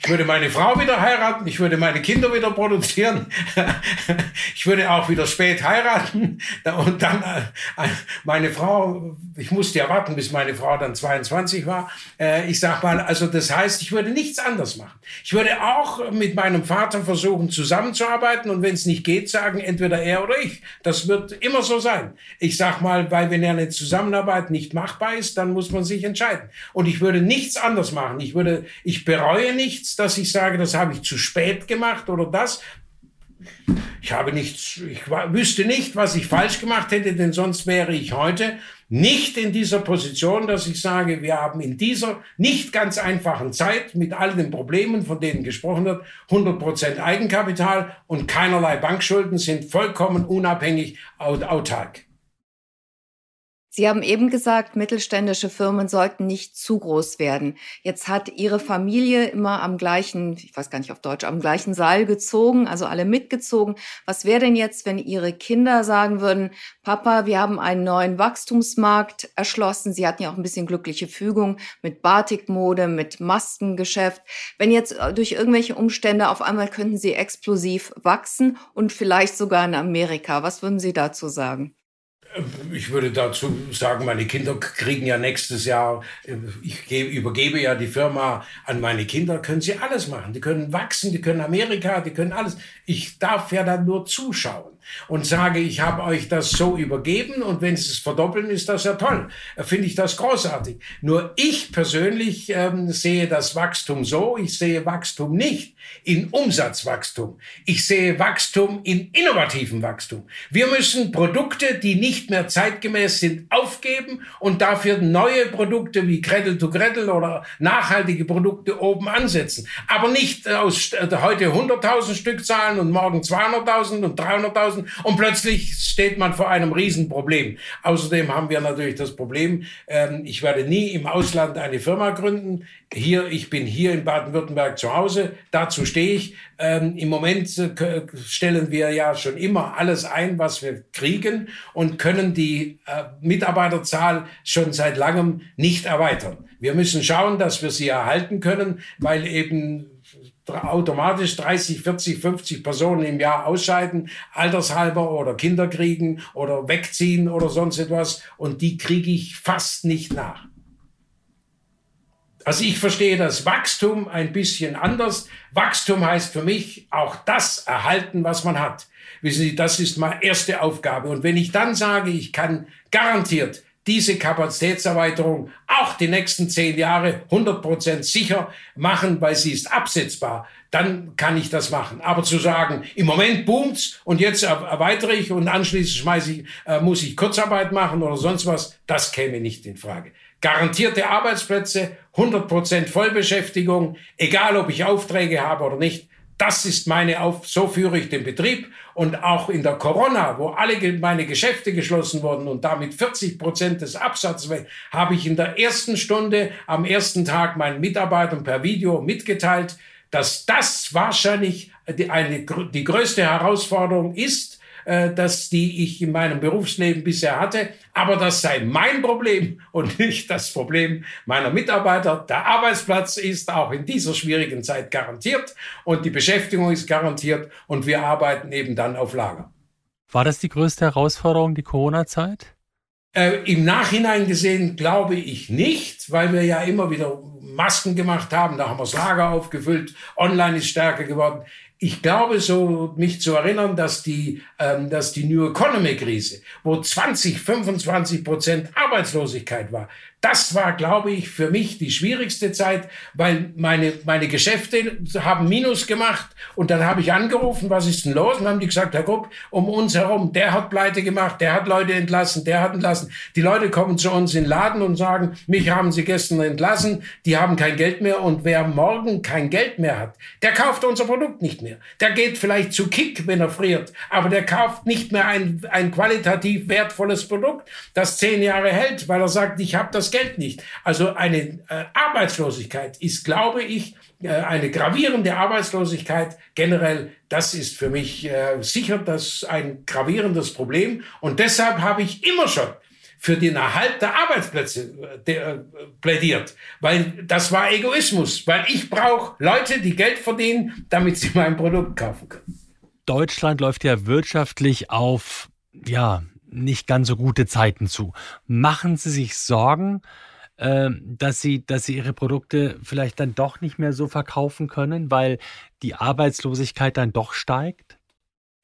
[SPEAKER 4] Ich würde meine Frau wieder heiraten, ich würde meine Kinder wieder produzieren, ich würde auch wieder spät heiraten und dann äh, meine Frau, ich musste ja warten, bis meine Frau dann 22 war. Äh, ich sag mal, also das heißt, ich würde nichts anders machen. Ich würde auch mit meinem Vater versuchen zusammenzuarbeiten und wenn es nicht geht, sagen entweder er oder ich. Das wird immer so sein. Ich sag mal, weil wenn eine Zusammenarbeit nicht machbar ist, dann muss man sich entscheiden. Und ich würde nichts anders machen. Ich würde, ich bereue nichts nichts, dass ich sage, das habe ich zu spät gemacht oder das. Ich habe nichts, ich wüsste nicht, was ich falsch gemacht hätte, denn sonst wäre ich heute nicht in dieser Position, dass ich sage, wir haben in dieser nicht ganz einfachen Zeit mit all den Problemen, von denen gesprochen wird, 100 Prozent Eigenkapital und keinerlei Bankschulden sind vollkommen unabhängig autark.
[SPEAKER 1] Sie haben eben gesagt, mittelständische Firmen sollten nicht zu groß werden. Jetzt hat Ihre Familie immer am gleichen, ich weiß gar nicht auf Deutsch, am gleichen Seil gezogen, also alle mitgezogen. Was wäre denn jetzt, wenn Ihre Kinder sagen würden, Papa, wir haben einen neuen Wachstumsmarkt erschlossen. Sie hatten ja auch ein bisschen glückliche Fügung mit Batikmode, mit Maskengeschäft. Wenn jetzt äh, durch irgendwelche Umstände auf einmal könnten Sie explosiv wachsen und vielleicht sogar in Amerika. Was würden Sie dazu sagen?
[SPEAKER 4] Ich würde dazu sagen, meine Kinder kriegen ja nächstes Jahr, ich übergebe ja die Firma an meine Kinder, können sie alles machen. Die können wachsen, die können Amerika, die können alles. Ich darf ja dann nur zuschauen und sage, ich habe euch das so übergeben und wenn sie es verdoppeln, ist das ja toll. Finde ich das großartig. Nur ich persönlich ähm, sehe das Wachstum so, ich sehe Wachstum nicht in Umsatzwachstum. Ich sehe Wachstum in innovativen Wachstum. Wir müssen Produkte, die nicht mehr zeitgemäß sind, aufgeben und dafür neue Produkte wie Gretel to Gretel oder nachhaltige Produkte oben ansetzen. Aber nicht aus äh, heute 100.000 Stückzahlen und morgen 200.000 und 300.000 lassen und plötzlich steht man vor einem Riesenproblem. Außerdem haben wir natürlich das Problem, ähm, ich werde nie im Ausland eine Firma gründen. Hier, ich bin hier in Baden-Württemberg zu Hause, dazu stehe ich. Ähm, Im Moment äh, stellen wir ja schon immer alles ein, was wir kriegen und können die äh, Mitarbeiterzahl schon seit langem nicht erweitern. Wir müssen schauen, dass wir sie erhalten können, weil eben automatisch 30, 40, 50 Personen im Jahr ausscheiden, altershalber oder Kinder kriegen oder wegziehen oder sonst etwas. Und die kriege ich fast nicht nach. Also ich verstehe das Wachstum ein bisschen anders. Wachstum heißt für mich auch das erhalten, was man hat. Wissen Sie, das ist meine erste Aufgabe. Und wenn ich dann sage, ich kann garantiert diese Kapazitätserweiterung auch die nächsten zehn Jahre 100 Prozent sicher machen, weil sie ist absetzbar, dann kann ich das machen. Aber zu sagen, im Moment boomt's und jetzt erweitere ich und anschließend schmeiße ich, äh, muss ich Kurzarbeit machen oder sonst was, das käme nicht in Frage. Garantierte Arbeitsplätze, 100 Prozent Vollbeschäftigung, egal ob ich Aufträge habe oder nicht, das ist meine Auf, so führe ich den Betrieb. Und auch in der Corona, wo alle meine Geschäfte geschlossen wurden und damit 40 Prozent des Absatzes, habe ich in der ersten Stunde am ersten Tag meinen Mitarbeitern per Video mitgeteilt, dass das wahrscheinlich die, eine, die größte Herausforderung ist, äh, dass die ich in meinem Berufsleben bisher hatte. Aber das sei mein Problem und nicht das Problem meiner Mitarbeiter. Der Arbeitsplatz ist auch in dieser schwierigen Zeit garantiert und die Beschäftigung ist garantiert und wir arbeiten eben dann auf Lager.
[SPEAKER 3] War das die größte Herausforderung, die Corona-Zeit?
[SPEAKER 4] Äh, Im Nachhinein gesehen glaube ich nicht, weil wir ja immer wieder Masken gemacht haben, da haben wir das Lager aufgefüllt, online ist stärker geworden ich glaube so, mich zu erinnern, dass die, ähm, dass die New Economy Krise, wo 20, 25 Prozent Arbeitslosigkeit war, das war, glaube ich, für mich die schwierigste Zeit, weil meine, meine Geschäfte haben Minus gemacht und dann habe ich angerufen, was ist denn los? Und haben die gesagt, Herr Grupp, um uns herum, der hat Pleite gemacht, der hat Leute entlassen, der hat entlassen. Die Leute kommen zu uns in den Laden und sagen, mich haben sie gestern entlassen, die haben kein Geld mehr und wer morgen kein Geld mehr hat, der kauft unser Produkt nicht mehr. Der geht vielleicht zu Kick, wenn er friert, aber der kauft nicht mehr ein, ein qualitativ wertvolles Produkt, das zehn Jahre hält, weil er sagt, ich habe das Geld nicht. Also eine äh, Arbeitslosigkeit ist, glaube ich, äh, eine gravierende Arbeitslosigkeit generell. Das ist für mich äh, sicher das ein gravierendes Problem. Und deshalb habe ich immer schon für den Erhalt der Arbeitsplätze äh, äh, plädiert, weil das war Egoismus, weil ich brauche Leute, die Geld verdienen, damit sie mein Produkt kaufen können.
[SPEAKER 3] Deutschland läuft ja wirtschaftlich auf, ja, nicht ganz so gute Zeiten zu. Machen Sie sich Sorgen, ähm, dass sie, dass sie ihre Produkte vielleicht dann doch nicht mehr so verkaufen können, weil die Arbeitslosigkeit dann doch steigt?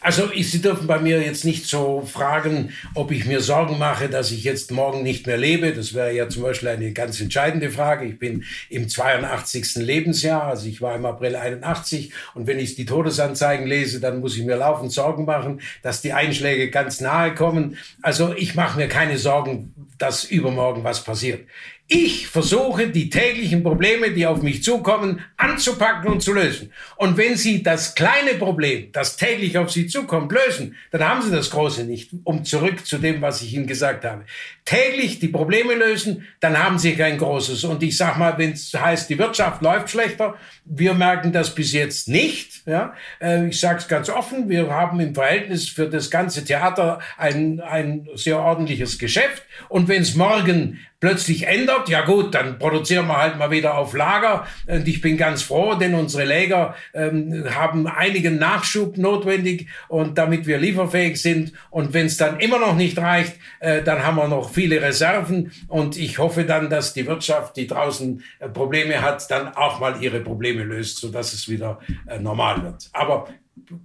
[SPEAKER 4] Also Sie dürfen bei mir jetzt nicht so fragen, ob ich mir Sorgen mache, dass ich jetzt morgen nicht mehr lebe. Das wäre ja zum Beispiel eine ganz entscheidende Frage. Ich bin im 82. Lebensjahr, also ich war im April 81 und wenn ich die Todesanzeigen lese, dann muss ich mir laufend Sorgen machen, dass die Einschläge ganz nahe kommen. Also ich mache mir keine Sorgen, dass übermorgen was passiert. Ich versuche, die täglichen Probleme, die auf mich zukommen, anzupacken und zu lösen. Und wenn Sie das kleine Problem, das täglich auf Sie zukommt, lösen, dann haben Sie das große nicht, um zurück zu dem, was ich Ihnen gesagt habe. Täglich die Probleme lösen, dann haben Sie kein großes. Und ich sage mal, wenn es heißt, die Wirtschaft läuft schlechter, wir merken das bis jetzt nicht. Ja? Äh, ich sage es ganz offen, wir haben im Verhältnis für das ganze Theater ein, ein sehr ordentliches Geschäft. Und wenn es morgen plötzlich ändert, ja gut, dann produzieren wir halt mal wieder auf Lager. Und ich bin ganz froh, denn unsere Läger ähm, haben einigen Nachschub notwendig und damit wir lieferfähig sind. Und wenn es dann immer noch nicht reicht, äh, dann haben wir noch viele Reserven. Und ich hoffe dann, dass die Wirtschaft, die draußen äh, Probleme hat, dann auch mal ihre Probleme löst, sodass es wieder äh, normal wird. Aber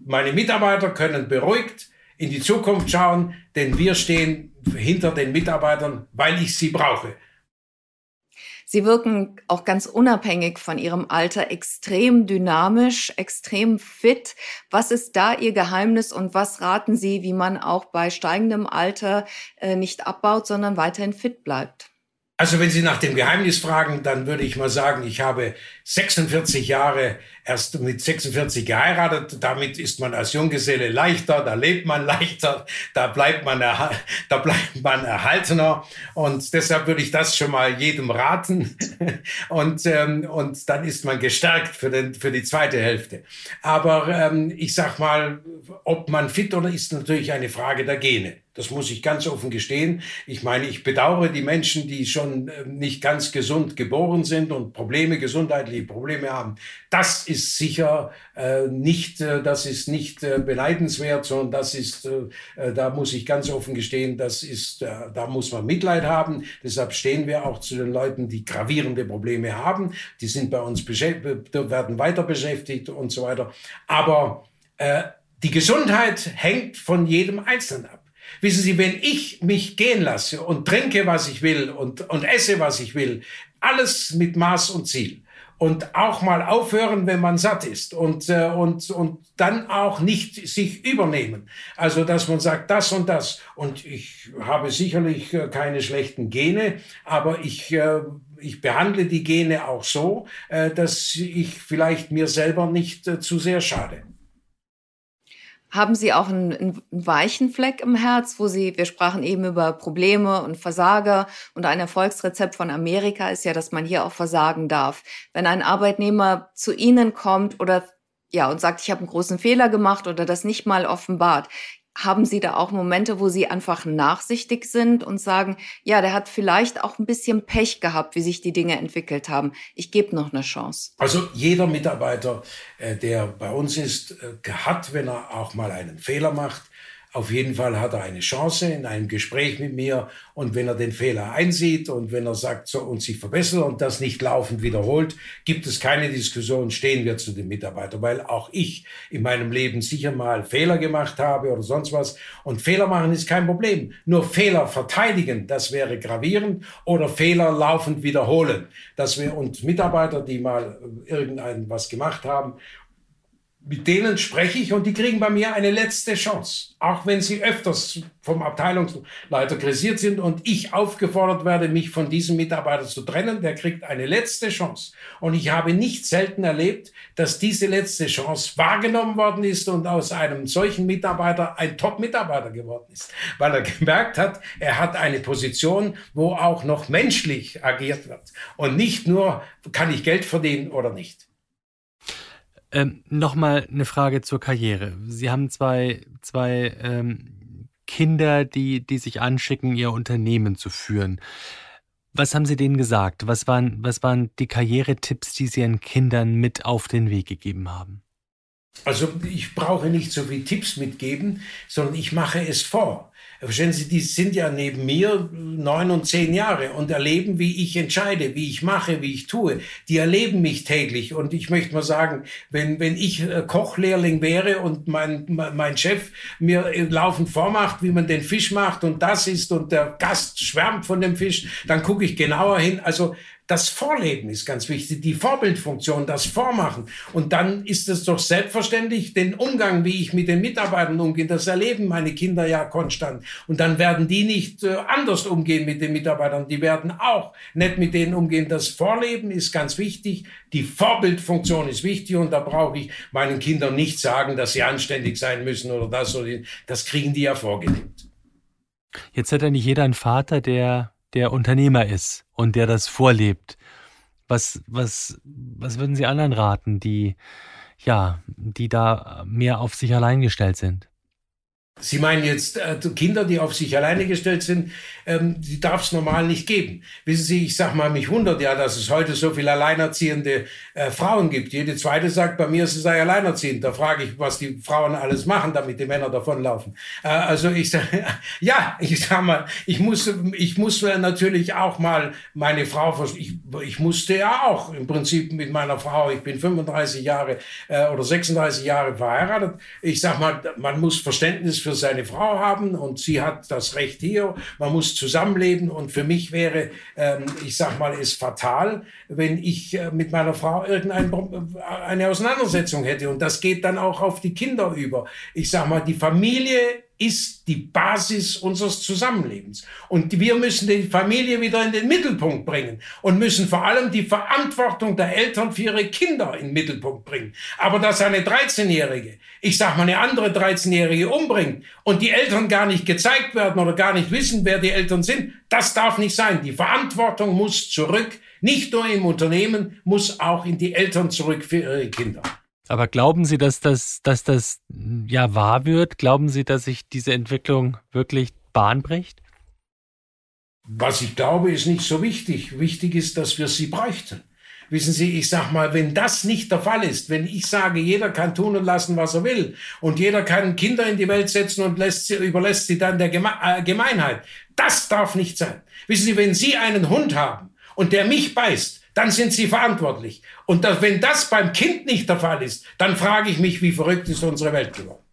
[SPEAKER 4] meine Mitarbeiter können beruhigt in die Zukunft schauen, denn wir stehen hinter den Mitarbeitern, weil ich sie brauche.
[SPEAKER 1] Sie wirken auch ganz unabhängig von Ihrem Alter extrem dynamisch, extrem fit. Was ist da Ihr Geheimnis und was raten Sie, wie man auch bei steigendem Alter äh, nicht abbaut, sondern weiterhin fit bleibt?
[SPEAKER 4] Also wenn Sie nach dem Geheimnis fragen, dann würde ich mal sagen, ich habe 46 Jahre erst mit 46 geheiratet. Damit ist man als Junggeselle leichter, da lebt man leichter, da bleibt man, da bleibt man erhaltener. Und deshalb würde ich das schon mal jedem raten. Und, ähm, und dann ist man gestärkt für, den, für die zweite Hälfte. Aber ähm, ich sag mal, ob man fit oder ist natürlich eine Frage der Gene. Das muss ich ganz offen gestehen. Ich meine, ich bedauere die Menschen, die schon ähm, nicht ganz gesund geboren sind und Probleme, gesundheitliche Probleme haben. Das ist sicher äh, nicht, äh, das ist nicht äh, beneidenswert, sondern das ist, äh, äh, da muss ich ganz offen gestehen, das ist, äh, da muss man Mitleid haben. Deshalb stehen wir auch zu den Leuten, die gravierende Probleme haben. Die sind bei uns beschäftigt, werden weiter beschäftigt und so weiter. Aber die Gesundheit hängt von jedem Einzelnen ab. Wissen Sie, wenn ich mich gehen lasse und trinke, was ich will und, und esse, was ich will, alles mit Maß und Ziel und auch mal aufhören, wenn man satt ist und, äh, und, und dann auch nicht sich übernehmen. Also, dass man sagt, das und das. Und ich habe sicherlich äh, keine schlechten Gene, aber ich, äh, ich behandle die Gene auch so, äh, dass ich vielleicht mir selber nicht äh, zu sehr schade.
[SPEAKER 1] Haben Sie auch einen, einen, weichen Fleck im Herz, wo Sie, wir sprachen eben über Probleme und Versager und ein Erfolgsrezept von Amerika ist ja, dass man hier auch versagen darf. Wenn ein Arbeitnehmer zu Ihnen kommt oder ja und sagt, ich habe einen großen Fehler gemacht oder das nicht mal offenbart, haben Sie da auch Momente, wo Sie einfach nachsichtig sind und sagen, ja, der hat vielleicht auch ein bisschen Pech gehabt, wie sich die Dinge entwickelt haben. Ich gebe noch eine Chance.
[SPEAKER 4] Also jeder Mitarbeiter, äh, der bei uns ist, äh, hat, wenn er auch mal einen Fehler macht, auf jeden Fall hat er eine Chance in einem Gespräch mit mir und wenn er den Fehler einsieht und wenn er sagt so und sich verbessert und das nicht laufend wiederholt, gibt es keine Diskussion, stehen wir zu dem Mitarbeiter, weil auch ich in meinem Leben sicher mal Fehler gemacht habe oder sonst was und Fehler machen ist kein Problem. Nur Fehler verteidigen, das wäre gravierend oder Fehler laufend wiederholen. dass wir und Mitarbeiter, die mal irgendein was gemacht haben mit denen spreche ich und die kriegen bei mir eine letzte Chance. Auch wenn sie öfters vom Abteilungsleiter kritisiert sind und ich aufgefordert werde, mich von diesem Mitarbeiter zu trennen, der kriegt eine letzte Chance. Und ich habe nicht selten erlebt, dass diese letzte Chance wahrgenommen worden ist und aus einem solchen Mitarbeiter ein Top-Mitarbeiter geworden ist, weil er gemerkt hat, er hat eine Position, wo auch noch menschlich agiert wird und nicht nur, kann ich Geld verdienen oder nicht.
[SPEAKER 3] Ähm, Nochmal eine Frage zur Karriere. Sie haben zwei, zwei ähm, Kinder, die, die sich anschicken, ihr Unternehmen zu führen. Was haben Sie denen gesagt? Was waren, was waren die Karrieretipps, die Sie Ihren Kindern mit auf den Weg gegeben haben?
[SPEAKER 4] Also ich brauche nicht so viele Tipps mitgeben, sondern ich mache es vor. Verstehen Sie, die sind ja neben mir neun und zehn Jahre und erleben, wie ich entscheide, wie ich mache, wie ich tue. Die erleben mich täglich. Und ich möchte mal sagen, wenn, wenn ich äh, Kochlehrling wäre und mein, mein Chef mir laufend vormacht, wie man den Fisch macht und das ist und der Gast schwärmt von dem Fisch, dann gucke ich genauer hin. Also das Vorleben ist ganz wichtig, die Vorbildfunktion, das Vormachen. Und dann ist es doch selbstverständlich, den Umgang, wie ich mit den Mitarbeitern umgehe, das erleben meine Kinder ja konstant. Und dann werden die nicht äh, anders umgehen mit den Mitarbeitern, die werden auch nicht mit denen umgehen. Das Vorleben ist ganz wichtig, die Vorbildfunktion ist wichtig und da brauche ich meinen Kindern nicht sagen, dass sie anständig sein müssen oder das oder das kriegen die ja vorgelebt.
[SPEAKER 3] Jetzt hat ja nicht jeder einen Vater, der der Unternehmer ist und der das vorlebt. Was, was, was würden Sie anderen raten, die, ja, die da mehr auf sich allein gestellt sind?
[SPEAKER 4] Sie meinen jetzt äh, Kinder, die auf sich alleine gestellt sind, ähm, die darf es normal nicht geben. Wissen Sie, ich sag mal, mich wundert ja, dass es heute so viele alleinerziehende äh, Frauen gibt. Jede zweite sagt, bei mir ist es sei alleinerziehend. Da frage ich, was die Frauen alles machen, damit die Männer davonlaufen. Äh, also ich sag, ja, ich sag mal, ich muss, ich muss natürlich auch mal meine Frau, ich, ich musste ja auch im Prinzip mit meiner Frau, ich bin 35 Jahre äh, oder 36 Jahre verheiratet. Ich sag mal, man muss Verständnis für für seine Frau haben und sie hat das Recht hier. Man muss zusammenleben und für mich wäre, ähm, ich sag mal, es fatal, wenn ich äh, mit meiner Frau irgendeine Auseinandersetzung hätte und das geht dann auch auf die Kinder über. Ich sag mal, die Familie ist die Basis unseres Zusammenlebens. Und wir müssen die Familie wieder in den Mittelpunkt bringen und müssen vor allem die Verantwortung der Eltern für ihre Kinder in den Mittelpunkt bringen. Aber dass eine 13-Jährige, ich sag mal eine andere 13-Jährige umbringt und die Eltern gar nicht gezeigt werden oder gar nicht wissen, wer die Eltern sind, das darf nicht sein. Die Verantwortung muss zurück, nicht nur im Unternehmen, muss auch in die Eltern zurück für ihre Kinder.
[SPEAKER 3] Aber glauben Sie, dass das, dass das ja wahr wird? Glauben Sie, dass sich diese Entwicklung wirklich Bahn bricht?
[SPEAKER 4] Was ich glaube, ist nicht so wichtig. Wichtig ist, dass wir sie bräuchten. Wissen Sie, ich sag mal, wenn das nicht der Fall ist, wenn ich sage, jeder kann tun und lassen, was er will, und jeder kann Kinder in die Welt setzen und lässt sie, überlässt sie dann der Geme äh, Gemeinheit, das darf nicht sein. Wissen Sie, wenn Sie einen Hund haben und der mich beißt, dann sind sie verantwortlich. Und das, wenn das beim Kind nicht der Fall ist, dann frage ich mich, wie verrückt ist unsere Welt geworden.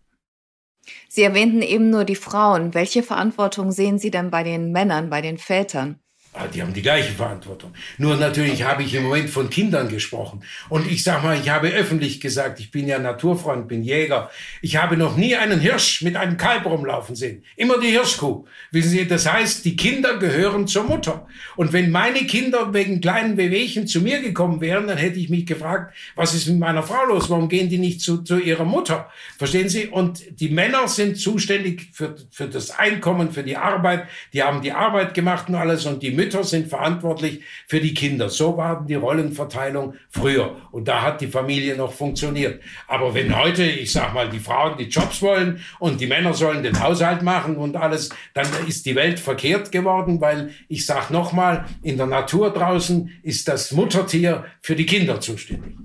[SPEAKER 1] Sie erwähnten eben nur die Frauen. Welche Verantwortung sehen Sie denn bei den Männern, bei den Vätern?
[SPEAKER 4] Ah, die haben die gleiche Verantwortung. Nur natürlich habe ich im Moment von Kindern gesprochen. Und ich sage mal, ich habe öffentlich gesagt, ich bin ja Naturfreund, bin Jäger. Ich habe noch nie einen Hirsch mit einem Kalb rumlaufen sehen. Immer die Hirschkuh. Wissen Sie, das heißt, die Kinder gehören zur Mutter. Und wenn meine Kinder wegen kleinen Wehwehchen zu mir gekommen wären, dann hätte ich mich gefragt, was ist mit meiner Frau los? Warum gehen die nicht zu, zu ihrer Mutter? Verstehen Sie? Und die Männer sind zuständig für, für das Einkommen, für die Arbeit. Die haben die Arbeit gemacht und alles. Und die Mütter Mütter sind verantwortlich für die Kinder. So war die Rollenverteilung früher. Und da hat die Familie noch funktioniert. Aber wenn heute, ich sag mal, die Frauen die Jobs wollen und die Männer sollen den Haushalt machen und alles, dann ist die Welt verkehrt geworden, weil ich sag nochmal, in der Natur draußen ist das Muttertier für die Kinder zuständig.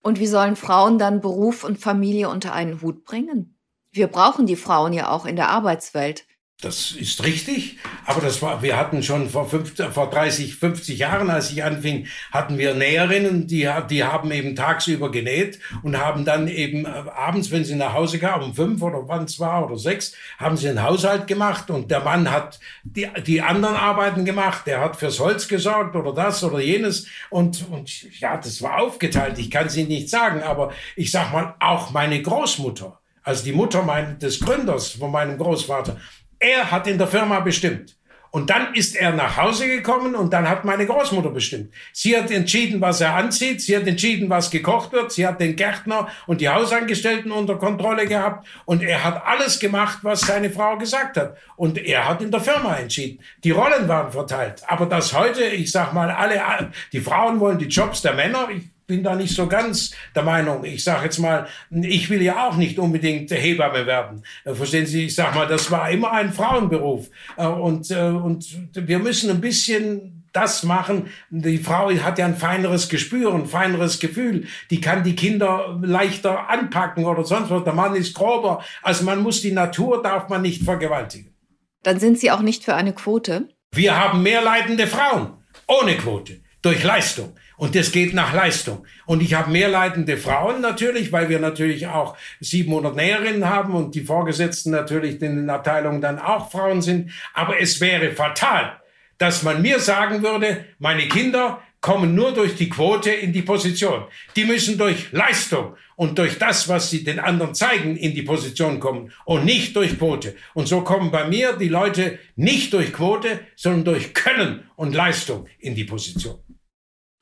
[SPEAKER 1] Und wie sollen Frauen dann Beruf und Familie unter einen Hut bringen? Wir brauchen die Frauen ja auch in der Arbeitswelt.
[SPEAKER 4] Das ist richtig, aber das war, wir hatten schon vor, 50, vor 30, 50 Jahren, als ich anfing, hatten wir Näherinnen, die, die haben eben tagsüber genäht und haben dann eben äh, abends, wenn sie nach Hause kamen, um fünf oder wann es war oder sechs, haben sie einen Haushalt gemacht und der Mann hat die, die anderen Arbeiten gemacht, der hat fürs Holz gesorgt oder das oder jenes und, und ja, das war aufgeteilt, ich kann sie nicht sagen, aber ich sag mal, auch meine Großmutter, also die Mutter mein, des Gründers von meinem Großvater, er hat in der Firma bestimmt. Und dann ist er nach Hause gekommen und dann hat meine Großmutter bestimmt. Sie hat entschieden, was er anzieht. Sie hat entschieden, was gekocht wird. Sie hat den Gärtner und die Hausangestellten unter Kontrolle gehabt. Und er hat alles gemacht, was seine Frau gesagt hat. Und er hat in der Firma entschieden. Die Rollen waren verteilt. Aber dass heute, ich sag mal, alle, die Frauen wollen die Jobs der Männer. Ich bin da nicht so ganz der Meinung. Ich sage jetzt mal, ich will ja auch nicht unbedingt Hebamme werden. Äh, verstehen Sie? Ich sage mal, das war immer ein Frauenberuf. Äh, und, äh, und wir müssen ein bisschen das machen. Die Frau hat ja ein feineres Gespür, ein feineres Gefühl. Die kann die Kinder leichter anpacken oder sonst was. Der Mann ist grober. Also man muss die Natur, darf man nicht vergewaltigen.
[SPEAKER 1] Dann sind Sie auch nicht für eine Quote?
[SPEAKER 4] Wir haben mehr leidende Frauen ohne Quote durch Leistung. Und das geht nach Leistung. Und ich habe mehr leidende Frauen natürlich, weil wir natürlich auch 700 Näherinnen haben und die Vorgesetzten natürlich in den Abteilungen dann auch Frauen sind. Aber es wäre fatal, dass man mir sagen würde, meine Kinder kommen nur durch die Quote in die Position. Die müssen durch Leistung und durch das, was sie den anderen zeigen, in die Position kommen und nicht durch Quote. Und so kommen bei mir die Leute nicht durch Quote, sondern durch Können und Leistung in die Position.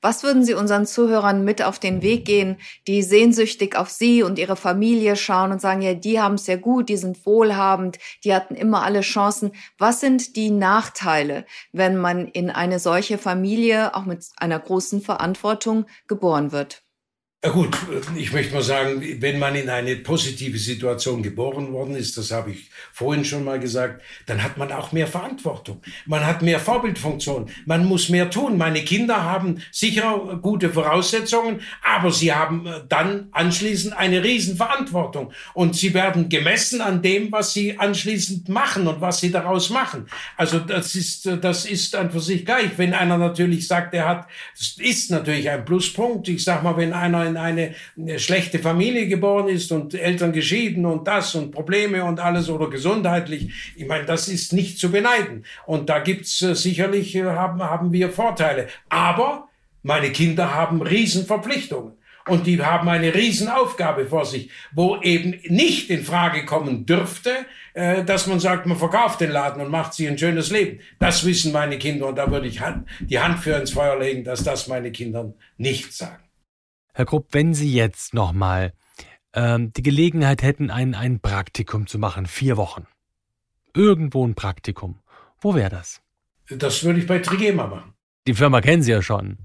[SPEAKER 1] Was würden Sie unseren Zuhörern mit auf den Weg gehen, die sehnsüchtig auf Sie und Ihre Familie schauen und sagen, ja, die haben es ja gut, die sind wohlhabend, die hatten immer alle Chancen. Was sind die Nachteile, wenn man in eine solche Familie auch mit einer großen Verantwortung geboren wird?
[SPEAKER 4] Ja gut, ich möchte mal sagen, wenn man in eine positive Situation geboren worden ist, das habe ich vorhin schon mal gesagt, dann hat man auch mehr Verantwortung. Man hat mehr Vorbildfunktion. Man muss mehr tun. Meine Kinder haben sicher gute Voraussetzungen, aber sie haben äh, dann anschließend eine Riesenverantwortung. Und sie werden gemessen an dem, was sie anschließend machen und was sie daraus machen. Also das ist, äh, das ist an für sich gleich. Wenn einer natürlich sagt, er hat, das ist natürlich ein Pluspunkt. Ich sag mal, wenn einer in eine, schlechte Familie geboren ist und Eltern geschieden und das und Probleme und alles oder gesundheitlich, ich meine, das ist nicht zu beneiden. Und da gibt's äh, sicherlich, äh, haben, haben wir Vorteile. Aber meine Kinder haben Riesenverpflichtungen. Und die haben eine Riesenaufgabe vor sich, wo eben nicht in Frage kommen dürfte, äh, dass man sagt, man verkauft den Laden und macht sich ein schönes Leben. Das wissen meine Kinder und da würde ich die Hand für ins Feuer legen, dass das meine Kinder nicht sagen.
[SPEAKER 3] Herr Grupp, wenn Sie jetzt nochmal ähm, die Gelegenheit hätten, ein, ein Praktikum zu machen, vier Wochen, irgendwo ein Praktikum, wo wäre das?
[SPEAKER 4] Das würde ich bei Trigema machen.
[SPEAKER 3] Die Firma kennen Sie ja schon.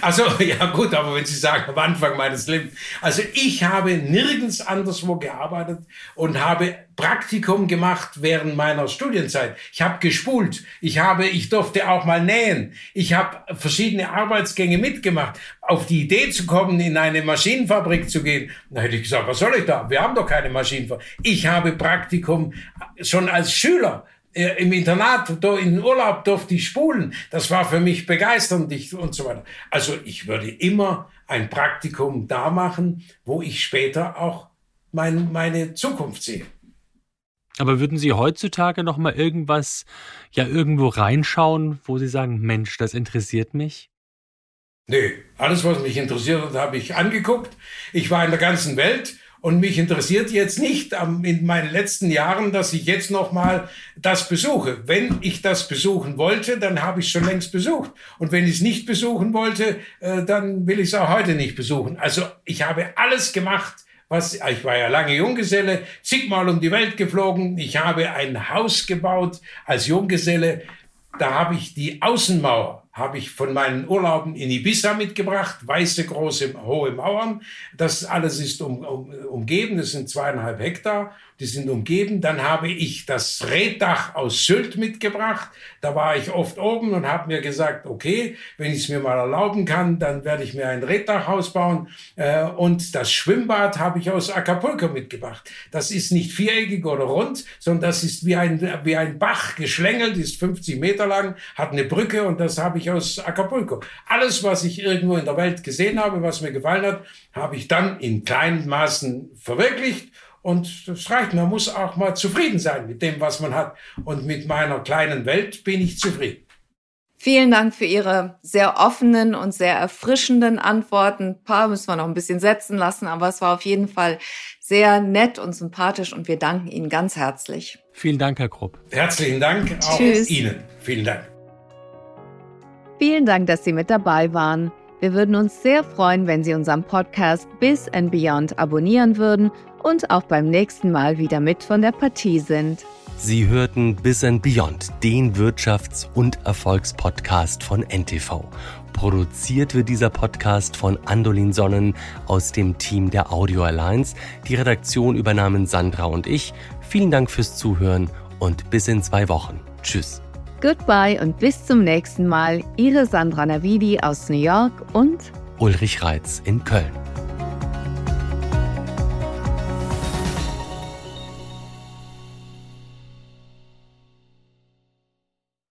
[SPEAKER 4] Also ja gut, aber wenn Sie sagen am Anfang meines Lebens, also ich habe nirgends anderswo gearbeitet und habe Praktikum gemacht während meiner Studienzeit. Ich habe gespult, ich habe, ich durfte auch mal nähen, ich habe verschiedene Arbeitsgänge mitgemacht. Auf die Idee zu kommen, in eine Maschinenfabrik zu gehen, da hätte ich gesagt, was soll ich da? Wir haben doch keine Maschinenfabrik. Ich habe Praktikum schon als Schüler im Internat, da in den Urlaub durfte ich spulen. Das war für mich begeisternd und so weiter. Also ich würde immer ein Praktikum da machen, wo ich später auch mein, meine Zukunft sehe.
[SPEAKER 3] Aber würden Sie heutzutage noch mal irgendwas, ja irgendwo reinschauen, wo Sie sagen, Mensch, das interessiert mich?
[SPEAKER 4] Nee, alles, was mich interessiert hat, habe ich angeguckt. Ich war in der ganzen Welt und mich interessiert jetzt nicht in meinen letzten Jahren, dass ich jetzt noch mal das besuche. Wenn ich das besuchen wollte, dann habe ich es schon längst besucht. Und wenn ich es nicht besuchen wollte, äh, dann will ich es auch heute nicht besuchen. Also ich habe alles gemacht, was, ich war ja lange Junggeselle, zigmal um die Welt geflogen. Ich habe ein Haus gebaut als Junggeselle. Da habe ich die Außenmauer habe ich von meinen Urlauben in Ibiza mitgebracht, weiße, große, hohe Mauern. Das alles ist um, um, umgeben, das sind zweieinhalb Hektar die sind umgeben. Dann habe ich das Reddach aus Sylt mitgebracht. Da war ich oft oben und habe mir gesagt, okay, wenn ich es mir mal erlauben kann, dann werde ich mir ein Reddachhaus bauen. Äh, und das Schwimmbad habe ich aus Acapulco mitgebracht. Das ist nicht viereckig oder rund, sondern das ist wie ein, wie ein Bach geschlängelt, ist 50 Meter lang, hat eine Brücke und das habe ich aus Acapulco. Alles, was ich irgendwo in der Welt gesehen habe, was mir gefallen hat, habe ich dann in kleinen Maßen verwirklicht und das reicht. Man muss auch mal zufrieden sein mit dem, was man hat. Und mit meiner kleinen Welt bin ich zufrieden.
[SPEAKER 1] Vielen Dank für Ihre sehr offenen und sehr erfrischenden Antworten. Ein paar müssen wir noch ein bisschen setzen lassen, aber es war auf jeden Fall sehr nett und sympathisch und wir danken Ihnen ganz herzlich.
[SPEAKER 3] Vielen Dank, Herr Krupp.
[SPEAKER 4] Herzlichen Dank auch Tschüss. Ihnen. Vielen Dank.
[SPEAKER 1] Vielen Dank, dass Sie mit dabei waren. Wir würden uns sehr freuen, wenn Sie unseren Podcast Bis and Beyond abonnieren würden und auch beim nächsten Mal wieder mit von der Partie sind.
[SPEAKER 2] Sie hörten Bis and Beyond, den Wirtschafts- und Erfolgspodcast von NTV. Produziert wird dieser Podcast von Andolin Sonnen aus dem Team der Audio Alliance. Die Redaktion übernahmen Sandra und ich. Vielen Dank fürs Zuhören und bis in zwei Wochen. Tschüss.
[SPEAKER 1] Goodbye und bis zum nächsten Mal. Ihre Sandra Navidi aus New York und
[SPEAKER 2] Ulrich Reitz in Köln.